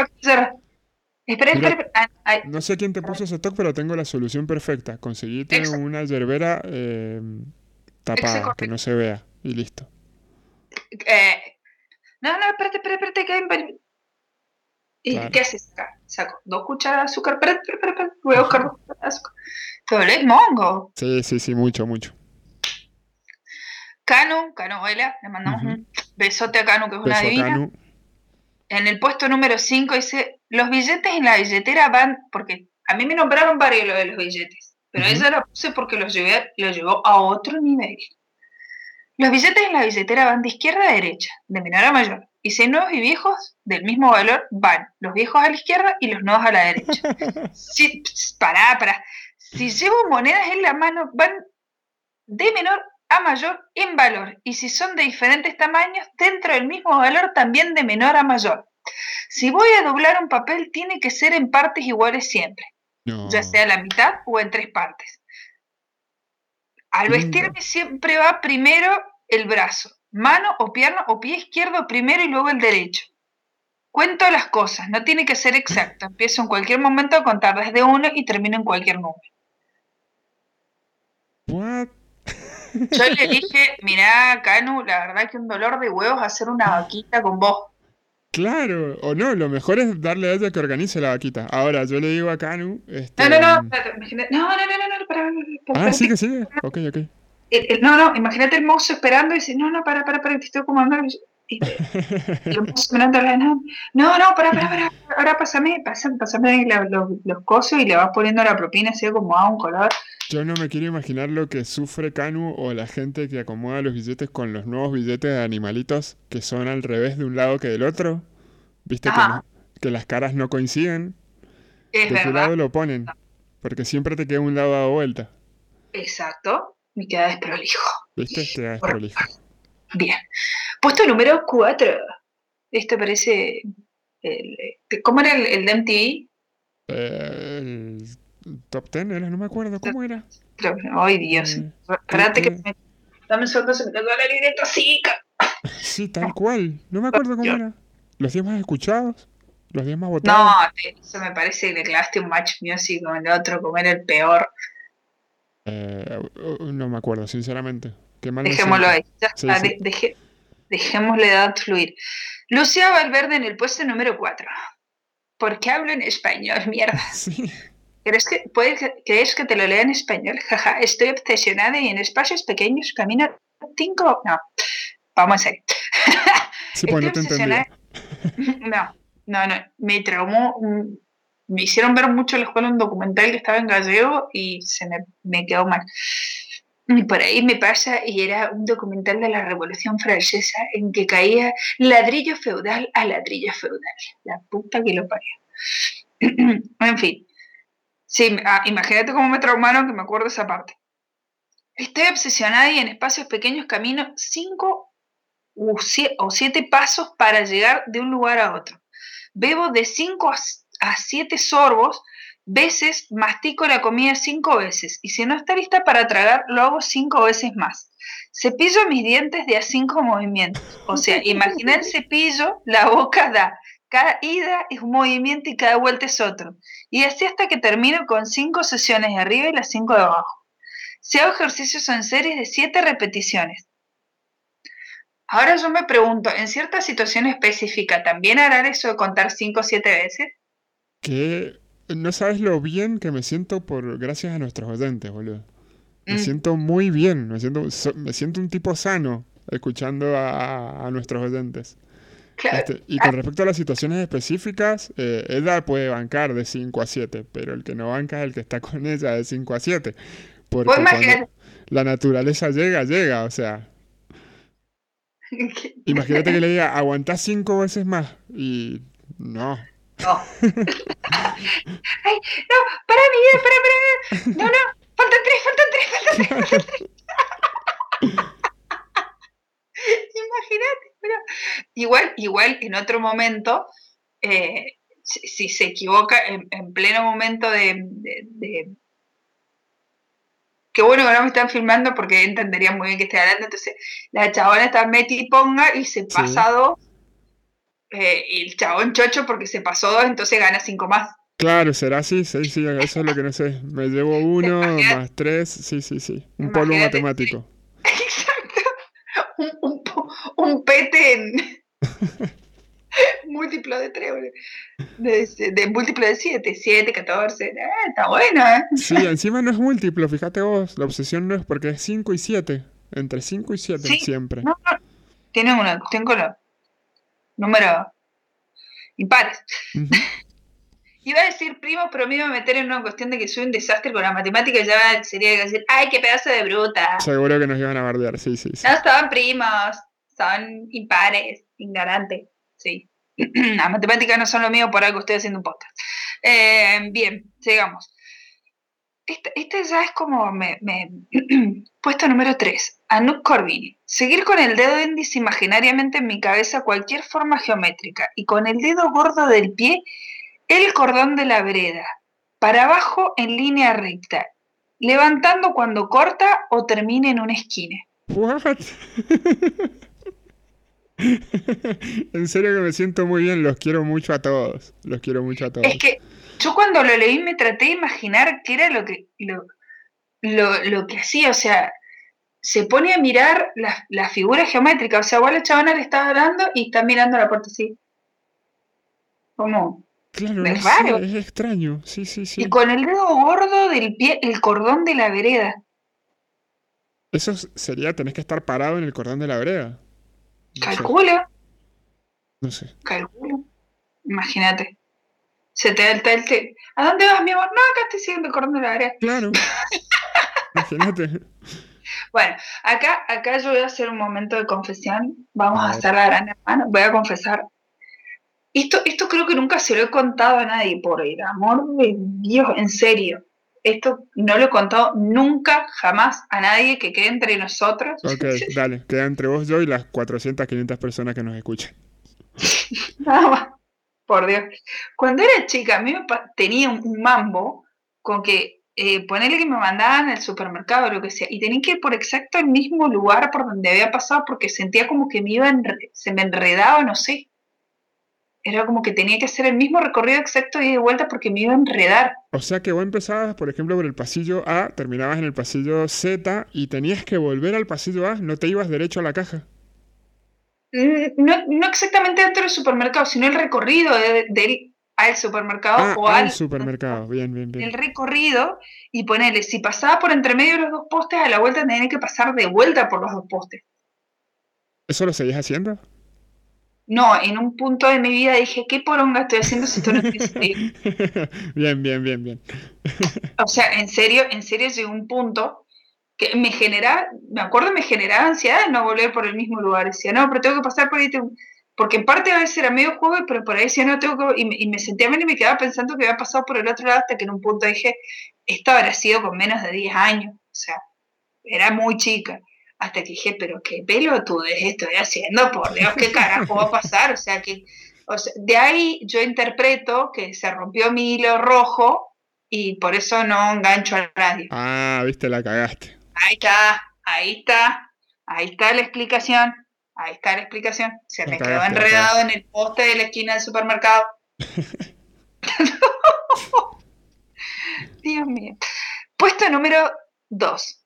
Speaker 1: Espera, espera.
Speaker 2: No sé quién te puso ese toque, pero tengo la solución perfecta. Conseguiste una yerbera eh, tapada, que no se vea. Y listo.
Speaker 1: Eh, no, no, espérate, espérate, espérate. ¿Y qué haces acá? Saco dos cucharadas de azúcar. Espérate, espérate, espérate. Voy a buscar dos cucharadas de azúcar. ¿Te mongo?
Speaker 2: Sí, sí, sí, mucho, mucho.
Speaker 1: Canu, Canuela, le mandamos un besote a Canu, que es una divina. En el puesto número 5 dice, los billetes en la billetera van, porque a mí me nombraron varios lo de los billetes, pero ella la puse porque los, llevé, los llevó a otro nivel. Los billetes en la billetera van de izquierda a derecha, de menor a mayor. Y si nuevos y viejos del mismo valor van los viejos a la izquierda y los nuevos a la derecha. sí, pará, pará. Si llevo monedas en la mano, van de menor a mayor en valor. Y si son de diferentes tamaños, dentro del mismo valor, también de menor a mayor. Si voy a doblar un papel, tiene que ser en partes iguales siempre. Ya sea la mitad o en tres partes. Al vestirme siempre va primero el brazo, mano o pierna o pie izquierdo primero y luego el derecho. Cuento las cosas, no tiene que ser exacto. Empiezo en cualquier momento a contar desde uno y termino en cualquier número. Yo le dije, mirá, Canu, la verdad que un dolor de huevos hacer una vaquita con vos.
Speaker 2: Claro, o no, lo mejor es darle a ella que organice la vaquita. Ahora, yo le digo a Canu. Este,
Speaker 1: No, no, no, no, no, no, no, no, para, para, para,
Speaker 2: Ah,
Speaker 1: para,
Speaker 2: sigue, sigue. Ok, ok.
Speaker 1: El- el- no, no, imagínate el mozo esperando y dice, no, no, para, para, para, te estoy. Y, y el mozo mirando la no, no, no, para, para, para, ahora pásame, pásame, pásame la- los, los cosos y le vas poniendo la propina así como a un color.
Speaker 2: Yo no me quiero imaginar lo que sufre Canu o la gente que acomoda los billetes con los nuevos billetes de animalitos que son al revés de un lado que del otro. Viste que, no- que las caras no coinciden.
Speaker 1: Es
Speaker 2: ¿De qué
Speaker 1: verdad,
Speaker 2: lado lo ponen? Porque siempre te queda un lado dado vuelta.
Speaker 1: exacto, me queda desprolijo.
Speaker 2: ¿Viste? Te da
Speaker 1: Por-
Speaker 2: desprolijo.
Speaker 1: Bien. Puesto número 4. Esto parece. el- ¿Cómo era el, el de MTV?
Speaker 2: Eh, el top 10 era, no me acuerdo cómo era.
Speaker 1: Ay, Dios.
Speaker 2: Eh,
Speaker 1: Espérate que me- Dame me cayó la libreta así.
Speaker 2: Sí, tal cual. No me acuerdo cómo
Speaker 1: Yo-
Speaker 2: era. Los 10 más escuchados, los 10 más
Speaker 1: No,
Speaker 2: votados.
Speaker 1: te- eso me parece que le clavaste un match music con el otro, como era el peor.
Speaker 2: Eh, no me acuerdo, sinceramente. Qué mal
Speaker 1: Dejémoslo ahí. Ya está,
Speaker 2: sí.
Speaker 1: edad fluir. Lucía Valverde en el puesto número 4. ¿Por qué hablo en español? Mierda.
Speaker 2: Sí.
Speaker 1: ¿Crees que, puedes, ¿Crees que te lo lea en español? Jaja, estoy obsesionada y en espacios pequeños camino cinco. No, vamos a serio.
Speaker 2: Sí, pues te.
Speaker 1: No, no, no. Me traumó. Me hicieron ver mucho la escuela un documental que estaba en gallego y se me, me quedó mal. Por ahí me pasa, y era un documental de la Revolución Francesa en que caía ladrillo feudal a ladrillo feudal. La puta que lo parió. en fin. Sí, ah, imagínate cómo me traumaron que me acuerdo esa parte. Estoy obsesionada y en espacios pequeños camino cinco o siete pasos para llegar de un lugar a otro. Bebo de cinco a a siete sorbos, veces mastico la comida cinco veces y si no está lista para tragar, lo hago cinco veces más. Cepillo mis dientes de a cinco movimientos. O sea, imagina el cepillo, la boca da. Cada ida es un movimiento y cada vuelta es otro. Y así hasta que termino con cinco sesiones de arriba y las cinco de abajo. Si hago ejercicios en series de siete repeticiones. Ahora yo me pregunto, ¿en cierta situación específica también harán eso de contar cinco o siete veces?
Speaker 2: Que no sabes lo bien que me siento por gracias a nuestros oyentes, boludo. Me
Speaker 1: Mm.
Speaker 2: siento muy bien, me siento, so- me siento un tipo sano escuchando a, a nuestros oyentes. Este, y con respecto a las situaciones específicas, eh, puede bancar de 5 a 7, pero el que no banca es el que está con ella de 5 a 7. Porque cuando la naturaleza llega, llega, o sea, imagínate que le diga, aguantás 5 veces más, y no.
Speaker 1: No. Ay, no, para mi vida, para, para. No, no, faltan tres, faltan tres, faltan tres, faltan tres. Imagínate, pero igual, igual en otro momento, eh, si, si se equivoca en, en pleno momento de, de, de- Qué bueno que no me están filmando porque entenderían muy bien que estoy hablando. Entonces, la chabona está meti y ponga y se pasa dos. Eh, y el chabón chocho porque se pasó dos, entonces gana cinco más.
Speaker 2: Claro, será así, sí, sí, eso es lo que no sé. Me llevo uno más tres, sí, sí, sí. Un polvo
Speaker 1: Imagínate,
Speaker 2: matemático.
Speaker 1: Exacto. Un, un, un pete en múltiplo de 3, de, de múltiplo de 7, 7, 14. Eh, está bueno, ¿eh?
Speaker 2: Sí, encima no es múltiplo, fíjate vos, la obsesión no es porque es 5 y 7. Entre 5 y 7
Speaker 1: Sí,
Speaker 2: siempre.
Speaker 1: No, no. Tienen una cuestión con números impares. Iba a decir primos, pero me iba a meter en una cuestión de que soy un desastre con la matemática ya sería decir, ¡ay, qué pedazo de bruta!
Speaker 2: Seguro que nos iban a bardear, sí, sí, sí.
Speaker 1: No son primos, son impares, ignorantes. Sí. Las matemáticas no son lo mío, por algo estoy haciendo un podcast. Eh, bien, sigamos. Este, este ya es como me, me- puesto número 3. Anouk Corbini. Seguir con el dedo índice imaginariamente en mi cabeza cualquier forma geométrica y con el dedo gordo del pie el cordón de la vereda. Para abajo en línea recta. Levantando cuando corta o termine en una esquina.
Speaker 2: What? En serio que me siento muy bien, los quiero mucho a todos. Los quiero mucho a todos.
Speaker 1: Es que yo cuando lo leí me traté de imaginar qué era lo que, lo, lo, lo que hacía, o sea, se pone a mirar la, la figura geométrica, o sea, a la chabona le estás hablando y está mirando la puerta así. Como,
Speaker 2: Claro,
Speaker 1: Es raro.
Speaker 2: es extraño. Sí, sí, sí.
Speaker 1: y con el dedo gordo del pie, el cordón de la vereda.
Speaker 2: Eso sería, tenés que estar parado en el cordón de la vereda. No sé,
Speaker 1: Calcula,
Speaker 2: no sé.
Speaker 1: calcula. Imagínate. Se te da el tel, te- ¿A dónde vas, mi amor? No, acá estoy siguiendo de la vereda.
Speaker 2: Claro. Imagínate.
Speaker 1: Bueno, acá, acá yo voy a hacer un momento de confesión. Vamos
Speaker 2: A
Speaker 1: hacer la gran hermana. Voy a confesar. Esto, esto creo que nunca se lo he contado a nadie, por el amor de Dios, en serio. Esto no lo he contado nunca, jamás a nadie que quede entre nosotros.
Speaker 2: Ok, dale. Queda entre vos, yo y las 400, 500 personas que nos escuchan.
Speaker 1: Nada más. Por Dios. Cuando era chica, a mí me tenía un, mambo con que eh, ponerle que me mandaban al supermercado o lo que sea, y tenía que ir por exacto el mismo lugar por donde había pasado porque sentía como que me iba se me enredaba, no sé. Era como que tenía que hacer el mismo recorrido exacto y de vuelta porque me iba a enredar.
Speaker 2: O sea que vos empezabas, por ejemplo, por el pasillo A, terminabas en el pasillo Z y tenías que volver al pasillo A, no te ibas derecho a la caja.
Speaker 1: Mm, No, no exactamente dentro del supermercado, sino el recorrido de- del al supermercado
Speaker 2: Ah,
Speaker 1: o
Speaker 2: al
Speaker 1: al
Speaker 2: supermercado. Bien, bien, bien.
Speaker 1: el recorrido y ponerle, si pasaba por entre medio de los dos postes, a la vuelta tenía que pasar de vuelta por los dos postes.
Speaker 2: ¿Eso lo seguís haciendo?
Speaker 1: No, en un punto de mi vida dije, ¿qué poronga estoy haciendo si esto no?
Speaker 2: Bien, bien, bien, bien.
Speaker 1: O sea, en serio, en serio llegó un punto que me generaba, me acuerdo, me generaba ansiedad no volver por el mismo lugar. Decía, no, pero tengo que pasar por ahí. tengo-". Porque en parte a veces era medio juego, pero por ahí decía, no, tengo que... Y me, y me sentía mal y me quedaba pensando que había pasado por el otro lado hasta que en un punto dije, esto habrá sido con menos de 10 años. O sea, era muy chica. Hasta que dije, pero qué pelotudez estoy haciendo, por Dios, qué carajo va a pasar. O sea, que o sea, de ahí yo interpreto que se rompió mi hilo rojo y por eso no engancho al radio.
Speaker 2: Ah, viste, la cagaste.
Speaker 1: Ahí está, ahí está, ahí está la explicación, ahí está la explicación. Se me quedó enredado en el poste de la esquina del supermercado. Dios mío. Puesto número 2.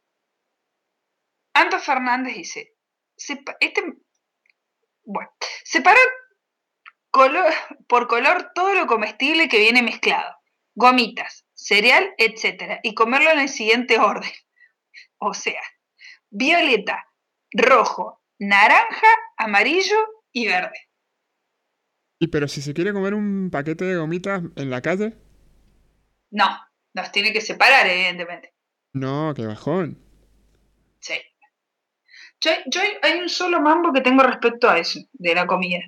Speaker 1: Anto Fernández dice, sepa- este, bueno, separa color, por color todo lo comestible que viene mezclado, gomitas, cereal, etcétera, y comerlo en el siguiente orden. O sea, violeta, rojo, naranja, amarillo y verde.
Speaker 2: Y pero si se quiere comer un paquete de gomitas en la calle,
Speaker 1: No, los tiene que separar, evidentemente.
Speaker 2: no, qué bajón.
Speaker 1: Sí. Yo, yo hay un solo mambo que tengo respecto a eso, de la comida.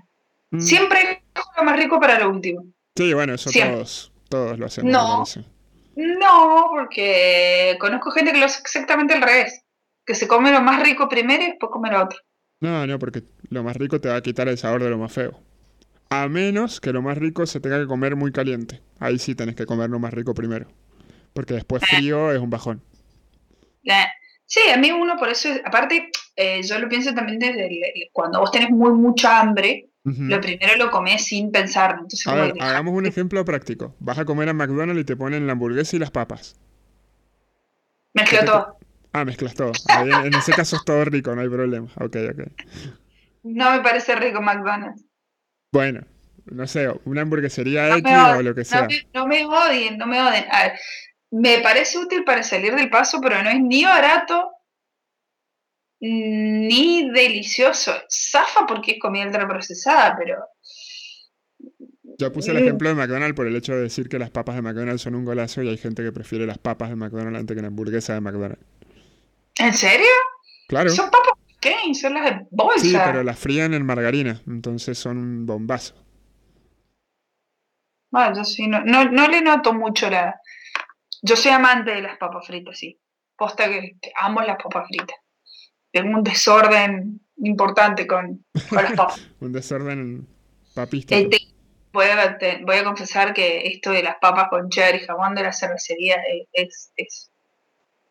Speaker 2: Mm,
Speaker 1: Siempre dejo lo más rico para lo último.
Speaker 2: Sí, bueno, eso
Speaker 1: Siempre.
Speaker 2: todos, todos lo hacemos.
Speaker 1: No. No, porque conozco gente que lo hace exactamente al revés. Que se come lo más rico primero y después come lo otro.
Speaker 2: No, no, porque lo más rico te va a quitar el sabor de lo más feo. A menos que lo más rico se tenga que comer muy caliente. Ahí sí tenés que comer lo más rico primero. Porque después frío es un bajón.
Speaker 1: Sí, a mí uno por eso, aparte, eh, yo lo pienso también desde el- cuando vos tenés muy mucha hambre, Lo primero lo comés sin pensarlo. Entonces,
Speaker 2: A ver, hagamos un ejemplo práctico. Vas a comer a McDonald's y te ponen la hamburguesa y las papas.
Speaker 1: mezclo
Speaker 2: ¿qué te-
Speaker 1: todo.
Speaker 2: Ah, mezclas todo. Ahí en, en ese caso es todo rico, no hay problema. Ok, ok.
Speaker 1: No me parece rico McDonald's.
Speaker 2: Bueno, no sé, una hamburguesería
Speaker 1: No
Speaker 2: X o lo que
Speaker 1: no
Speaker 2: sea.
Speaker 1: me- no me odien, no me odien. A ver, me parece útil para salir del paso, pero no es ni barato ni delicioso. Zafa porque es comida ultraprocesada, pero
Speaker 2: Yo puse el
Speaker 1: Mm.
Speaker 2: ejemplo de McDonald's por el hecho de decir que las papas de McDonald's son un golazo y hay gente que prefiere las papas de McDonald's antes que la hamburguesa de McDonald's.
Speaker 1: ¿en serio?
Speaker 2: Claro.
Speaker 1: Son papas pequeñas, son las de bolsa.
Speaker 2: Sí, pero las frían en margarina, entonces son un bombazo.
Speaker 1: Bueno, yo sí, no, no, no le noto mucho la... Yo soy amante de las papas fritas, sí. Posta que, que amo las papas fritas. Tengo un desorden importante con, con las papas.
Speaker 2: Un desorden papístico.
Speaker 1: Eh, te- voy, a, te- voy a confesar que esto de las papas con cheddar y jamón de la cervecería es, es, es-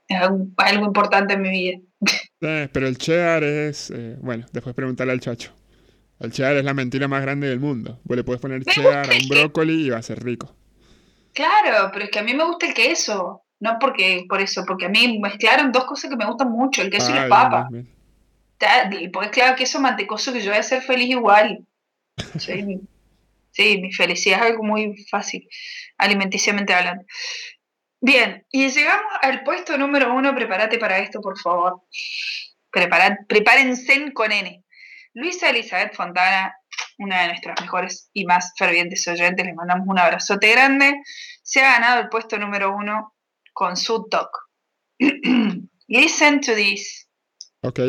Speaker 1: algo, algo importante en mi vida.
Speaker 2: Eh, pero el cheddar es... eh, bueno, después preguntarle al chacho. El cheddar es la mentira más grande del mundo. Vos le puedes poner cheddar a un brócoli y va a ser rico.
Speaker 1: Claro, pero es que a mí me gusta el queso. No porque por eso, porque a mí mezclaron dos cosas que me gustan mucho, el queso y
Speaker 2: Ah,
Speaker 1: las
Speaker 2: bien,
Speaker 1: papas. Y pues claro, queso mantecoso que yo voy a ser feliz igual. Soy, Sí, mi felicidad es algo muy fácil, alimenticiamente hablando. Bien, y llegamos al puesto número uno. Prepárate para esto, por favor. prepárense con N. Luisa Elizabeth Fontana, una de nuestras mejores y más fervientes oyentes, le mandamos un abrazote grande. Se ha ganado el puesto número uno con su talk. Listen to this.
Speaker 2: Ok.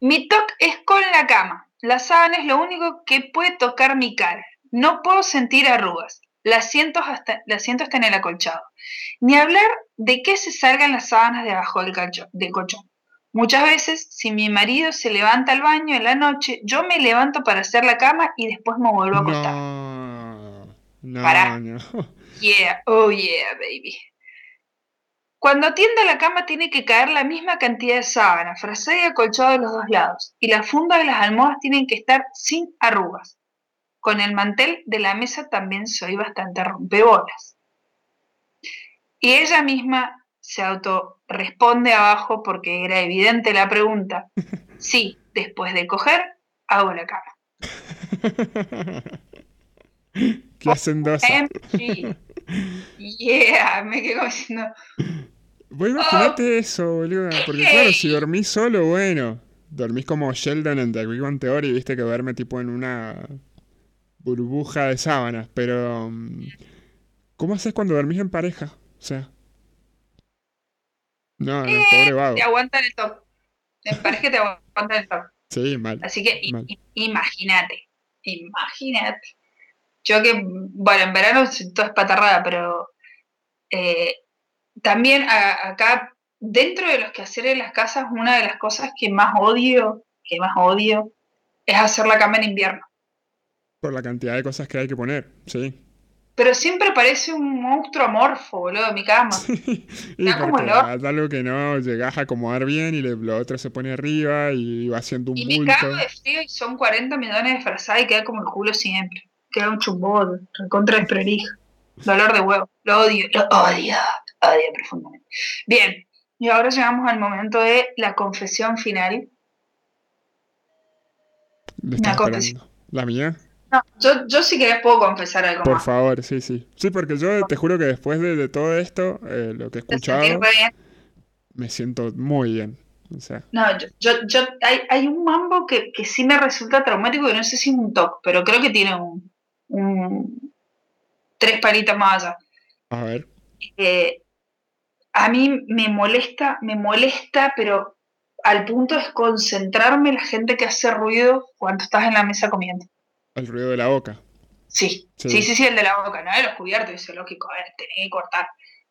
Speaker 1: Mi talk es con la cama. La sábana es lo único que puede tocar mi cara. No puedo sentir arrugas. La siento hasta, la siento hasta en el acolchado. Ni hablar de que se salgan las sábanas debajo del, del colchón. Muchas veces, si mi marido se levanta al baño en la noche, yo me levanto para hacer la cama y después me vuelvo a acostar.
Speaker 2: No, no,
Speaker 1: Para.
Speaker 2: no.
Speaker 1: Yeah, oh yeah, baby. Cuando atienda la cama tiene que caer la misma cantidad de sábana, frazada y acolchado de los dos lados, y las fundas de las almohadas tienen que estar sin arrugas. Con el mantel de la mesa también soy bastante rompebolas. Y ella misma se autorresponde abajo porque era evidente la pregunta. Sí, después de coger, hago la cama.
Speaker 2: Qué hacendosa.
Speaker 1: MG. Yeah, me quedo diciendo,
Speaker 2: Vos imaginate eso, boludo. Porque claro, si dormís solo, bueno. Dormís como Sheldon en The Big Bang Theory, viste que duerme tipo en una burbuja de sábanas. Pero... mm, ¿Cómo haces cuando dormís en pareja? O sea... No, no, pobre vago.
Speaker 1: te aguantan el top. Me parece que te aguantan el top.
Speaker 2: Sí, mal.
Speaker 1: Así que imagínate, imagínate. Yo que, bueno, en verano sí, todo es patarrada, pero eh, también a- acá, dentro de los quehaceres de las casas, una de las cosas que más odio, que más odio, es hacer la cama en invierno.
Speaker 2: Por la cantidad de cosas que hay que poner, sí.
Speaker 1: Pero siempre parece un monstruo amorfo, boludo, mi cama.
Speaker 2: Y
Speaker 1: Está como
Speaker 2: es algo que no llegás a acomodar bien y le- lo otro se pone arriba y va haciendo un
Speaker 1: Y
Speaker 2: bulto.
Speaker 1: cago de frío y son 40 millones de frazadas y queda como el culo siempre. Queda un chumbón, recontra desprolija. Dolor de huevo. Lo odio, lo odio, odio profundamente. Bien, y ahora llegamos al momento de la confesión final. Una.
Speaker 2: ¿La mía?
Speaker 1: No, yo, yo si querés puedo confesar algo
Speaker 2: Por
Speaker 1: más.
Speaker 2: favor, sí, sí. Sí, porque yo te juro que después de, de todo esto, eh, lo que he escuchado, me siento muy bien. O sea,
Speaker 1: No, yo, yo, yo- hay, hay un mambo que, que sí me resulta traumático, que no sé si es un TOC, pero creo que tiene un, un tres palitos más allá.
Speaker 2: a ver.
Speaker 1: eh, a mí me molesta, me molesta, pero al punto es concentrarme la gente que hace ruido cuando estás en la mesa comiendo.
Speaker 2: El ruido de la boca.
Speaker 1: Sí,
Speaker 2: Sí.
Speaker 1: sí, sí, sí, el de la boca, no de los cubiertos, eso es lógico, a ver, tenés que cortar.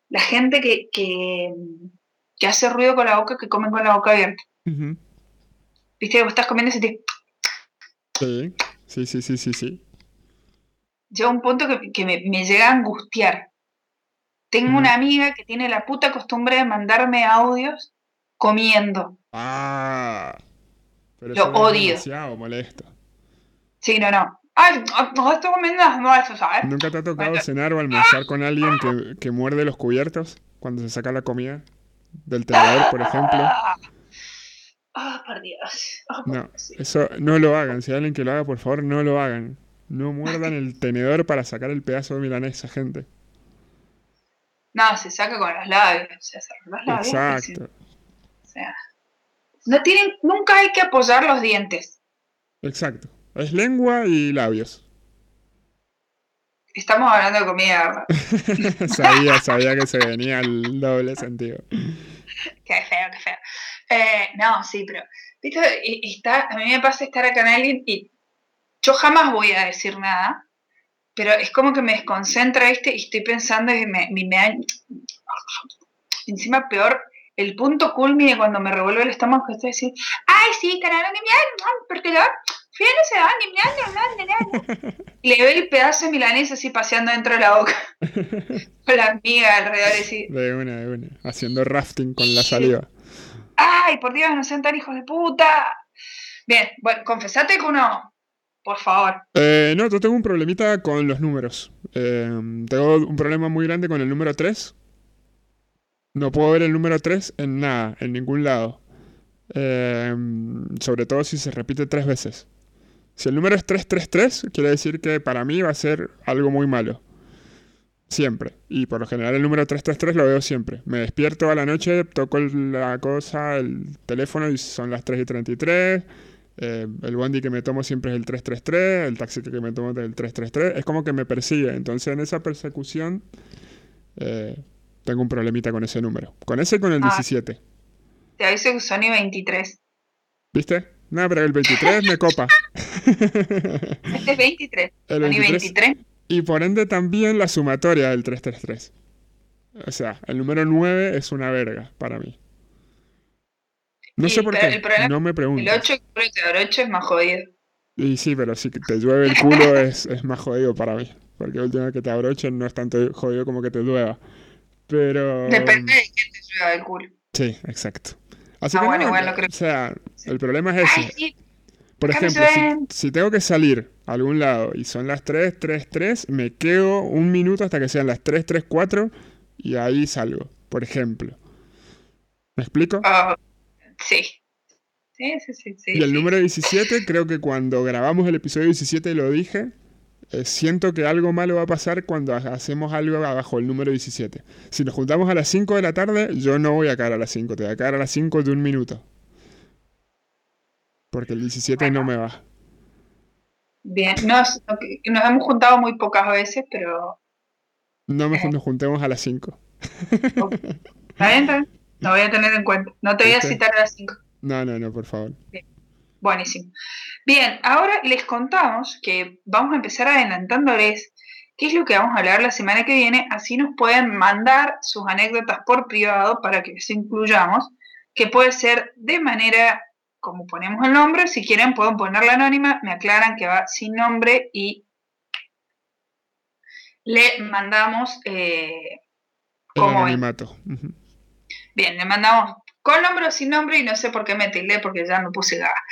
Speaker 1: La gente que, que, que hace ruido con la boca, que come con la boca abierta.
Speaker 2: Ujú.
Speaker 1: Viste que vos estás comiendo y sentís-
Speaker 2: Sí, sí, sí, sí, sí, sí.
Speaker 1: llega un punto que, que me, me llega a angustiar. Tengo una amiga que tiene la puta costumbre de mandarme audios comiendo.
Speaker 2: Ah. Pero
Speaker 1: Lo
Speaker 2: eso es
Speaker 1: odio.
Speaker 2: demasiado molesto.
Speaker 1: Sí, no, no. Ay, no estoy comiendo nueces, ¿sabes?
Speaker 2: ¿Nunca te ha tocado cenar o almorzar con alguien que, que muerde los cubiertos cuando se saca la comida? Del tenedor, por ejemplo.
Speaker 1: Ah, Ah, por Dios. Ah, por
Speaker 2: No,
Speaker 1: Dios,
Speaker 2: eso no lo hagan. Si hay alguien que lo haga, por favor, no lo hagan. No muerdan el tenedor para sacar el pedazo de milanesa, gente.
Speaker 1: No, se saca con los labios. Se saca con los labios.
Speaker 2: Exacto,
Speaker 1: O sea, no tienen, nunca hay que apoyar los dientes.
Speaker 2: exacto. Es lengua y labios.
Speaker 1: Estamos hablando de comida.
Speaker 2: sabía, sabía que se venía el doble sentido.
Speaker 1: Qué feo, qué feo. Eh, no, sí, pero, viste, está, a mí me pasa estar acá en alguien y yo jamás voy a decir nada, pero es como que me desconcentra, ¿viste? Y estoy pensando y me, me, me Encima peor, el punto culmine cuando me revuelve el estómago que estoy así, ay, sí, carajo, me porque lo fui a ese baño, me dan, Y le veo el pedazo de milanesa así paseando dentro de la boca, con la amiga alrededor y así,
Speaker 2: De una, de una. Haciendo rafting con la saliva.
Speaker 1: ¡Ay, por Dios, no sean tan hijos de puta! Bien, bueno, confesate que uno, por favor.
Speaker 2: Eh, no, yo tengo un problemita con los números. Eh, tengo un problema muy grande con el número 3. No puedo ver el número 3 en nada, en ningún lado. Eh, sobre todo si se repite tres veces. Si el número es 333, quiere decir que para mí va a ser algo muy malo. Siempre. Y por lo general el número 333 lo veo siempre. Me despierto a la noche, toco la cosa, el teléfono y son las 3 y 33. Eh, el bondi que me tomo siempre es el 333, el taxi que me tomo es el 333. Es como que me persigue. Entonces en esa persecución eh, tengo un problemita con ese número. Con ese y con el 17. Ah,
Speaker 1: te aviso que Sony 23.
Speaker 2: ¿Viste? No, pero el 23 me copa.
Speaker 1: Este es 23. El 23.
Speaker 2: Y por ende también la sumatoria del 333. O sea, el número 9 es una verga para mí. No sé por qué, no me pregunto.
Speaker 1: El 8, el 8 es más jodido.
Speaker 2: Y sí, pero si te llueve el culo es, es más jodido para mí. Porque la última vez que te abrochen no es tanto jodido como que te llueva. Pero...
Speaker 1: Depende de quién te llueva el culo.
Speaker 2: Sí, exacto. Así ah, que bueno, igual lo creo. O sea, el problema es ese. Por ejemplo, si, tengo que salir a algún lado y son las 3, 3, 3, me quedo un minuto hasta que sean las 3, 3, 4 y ahí salgo, por ejemplo. ¿Me explico?
Speaker 1: Uh, sí. Sí, sí, sí, sí.
Speaker 2: Y el número 17, creo que cuando grabamos el episodio 17 lo dije, eh, siento que algo malo va a pasar cuando hacemos algo abajo el número 17. Si nos juntamos a las 5 de la tarde, yo no voy a caer a las 5, te voy a caer a las 5 de un minuto. Porque el 17 no me va.
Speaker 1: Bien, nos, nos, hemos juntado muy pocas veces, pero...
Speaker 2: No me, nos juntemos a las 5.
Speaker 1: ¿Está bien? ¿Está Lo voy a tener en cuenta. No te voy a citar a las 5.
Speaker 2: No, no, no, por favor.
Speaker 1: Bien. Buenísimo. Bien, ahora les contamos que vamos a empezar adelantándoles qué es lo que vamos a hablar la semana que viene, así nos pueden mandar sus anécdotas por privado para que les incluyamos, que puede ser de manera como ponemos el nombre, si quieren pueden ponerla anónima, me aclaran que va sin nombre y le mandamos eh,
Speaker 2: como anonimato.
Speaker 1: Bien, le mandamos con nombre o sin nombre y no sé por qué me tildé porque ya me puse gaga.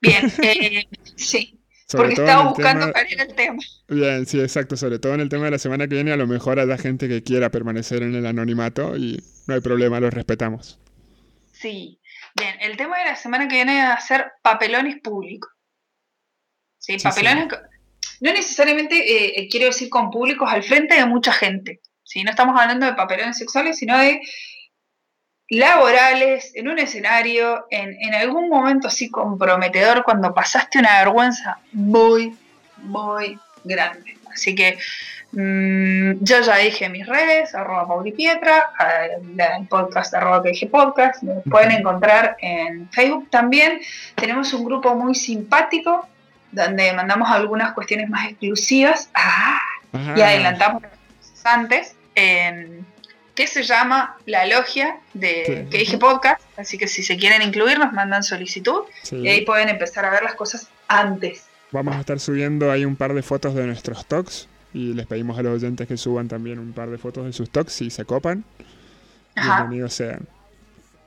Speaker 1: Bien, eh, sí. porque estaba buscando era el tema.
Speaker 2: Bien, sí, exacto. Sobre todo en el tema de la semana que viene, a lo mejor hay gente que quiera permanecer en el anonimato y no hay problema, lo respetamos.
Speaker 1: Sí. Bien, el tema de la semana que viene va a ser papelones públicos. Sí, papelones. No necesariamente eh, eh, quiero decir con públicos al frente de mucha gente. ¿sí? No estamos hablando de papelones sexuales, sino de laborales, en un escenario, en, algún momento así comprometedor, cuando pasaste una vergüenza muy, muy grande. Así que mm, yo ya dije mis redes, arroba paulipietra, el podcast arroba que dije podcast, me pueden encontrar en Facebook también. Tenemos un grupo muy simpático donde mandamos algunas cuestiones más exclusivas ah, y adelantamos antes. En, que se llama La Logia de que dije podcast, así que si se quieren incluir nos mandan solicitud y ahí pueden empezar a ver las cosas antes.
Speaker 2: Vamos a estar subiendo ahí un par de fotos de nuestros talks y les pedimos a los oyentes que suban también un par de fotos de sus talks si se copan. Bienvenidos sean.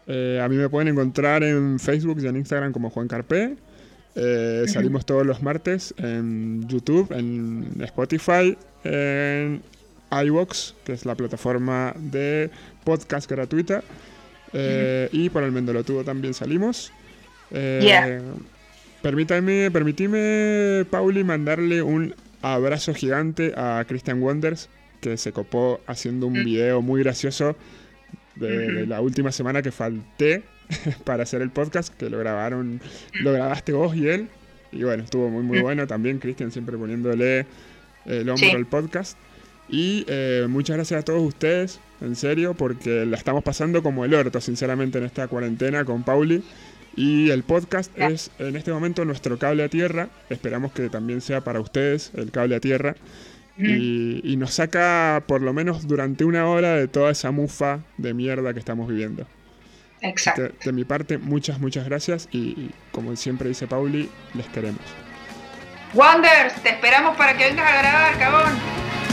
Speaker 2: Eh, a mí me pueden encontrar en Facebook y en Instagram como Juan Carpé. Eh, salimos todos los martes en YouTube, en Spotify, en iVox, que es la plataforma de podcast gratuita. Eh, y por el Mendolotudo también salimos. Eh, permítame, permitime, Pauli, mandarle un abrazo gigante a Christian Wonders, que se copó haciendo un mm. video muy gracioso de, la última semana que falté para hacer el podcast, que lo grabaron, lo grabaste vos y él. Y bueno, estuvo muy muy mm. bueno también, Christian siempre poniéndole el hombro al podcast. Y eh, muchas gracias a todos ustedes, en serio, porque la estamos pasando como el orto, sinceramente, en esta cuarentena con Pauli. Y el podcast es en este momento nuestro cable a tierra. Esperamos que también sea para ustedes el cable a tierra. Y, nos saca por lo menos durante una hora de toda esa mufa de mierda que estamos viviendo.
Speaker 1: Exacto.
Speaker 2: De, mi parte, muchas, muchas gracias. Y, y como siempre dice Pauli, les queremos.
Speaker 1: Wonders, te esperamos para que vengas a grabar, cabón.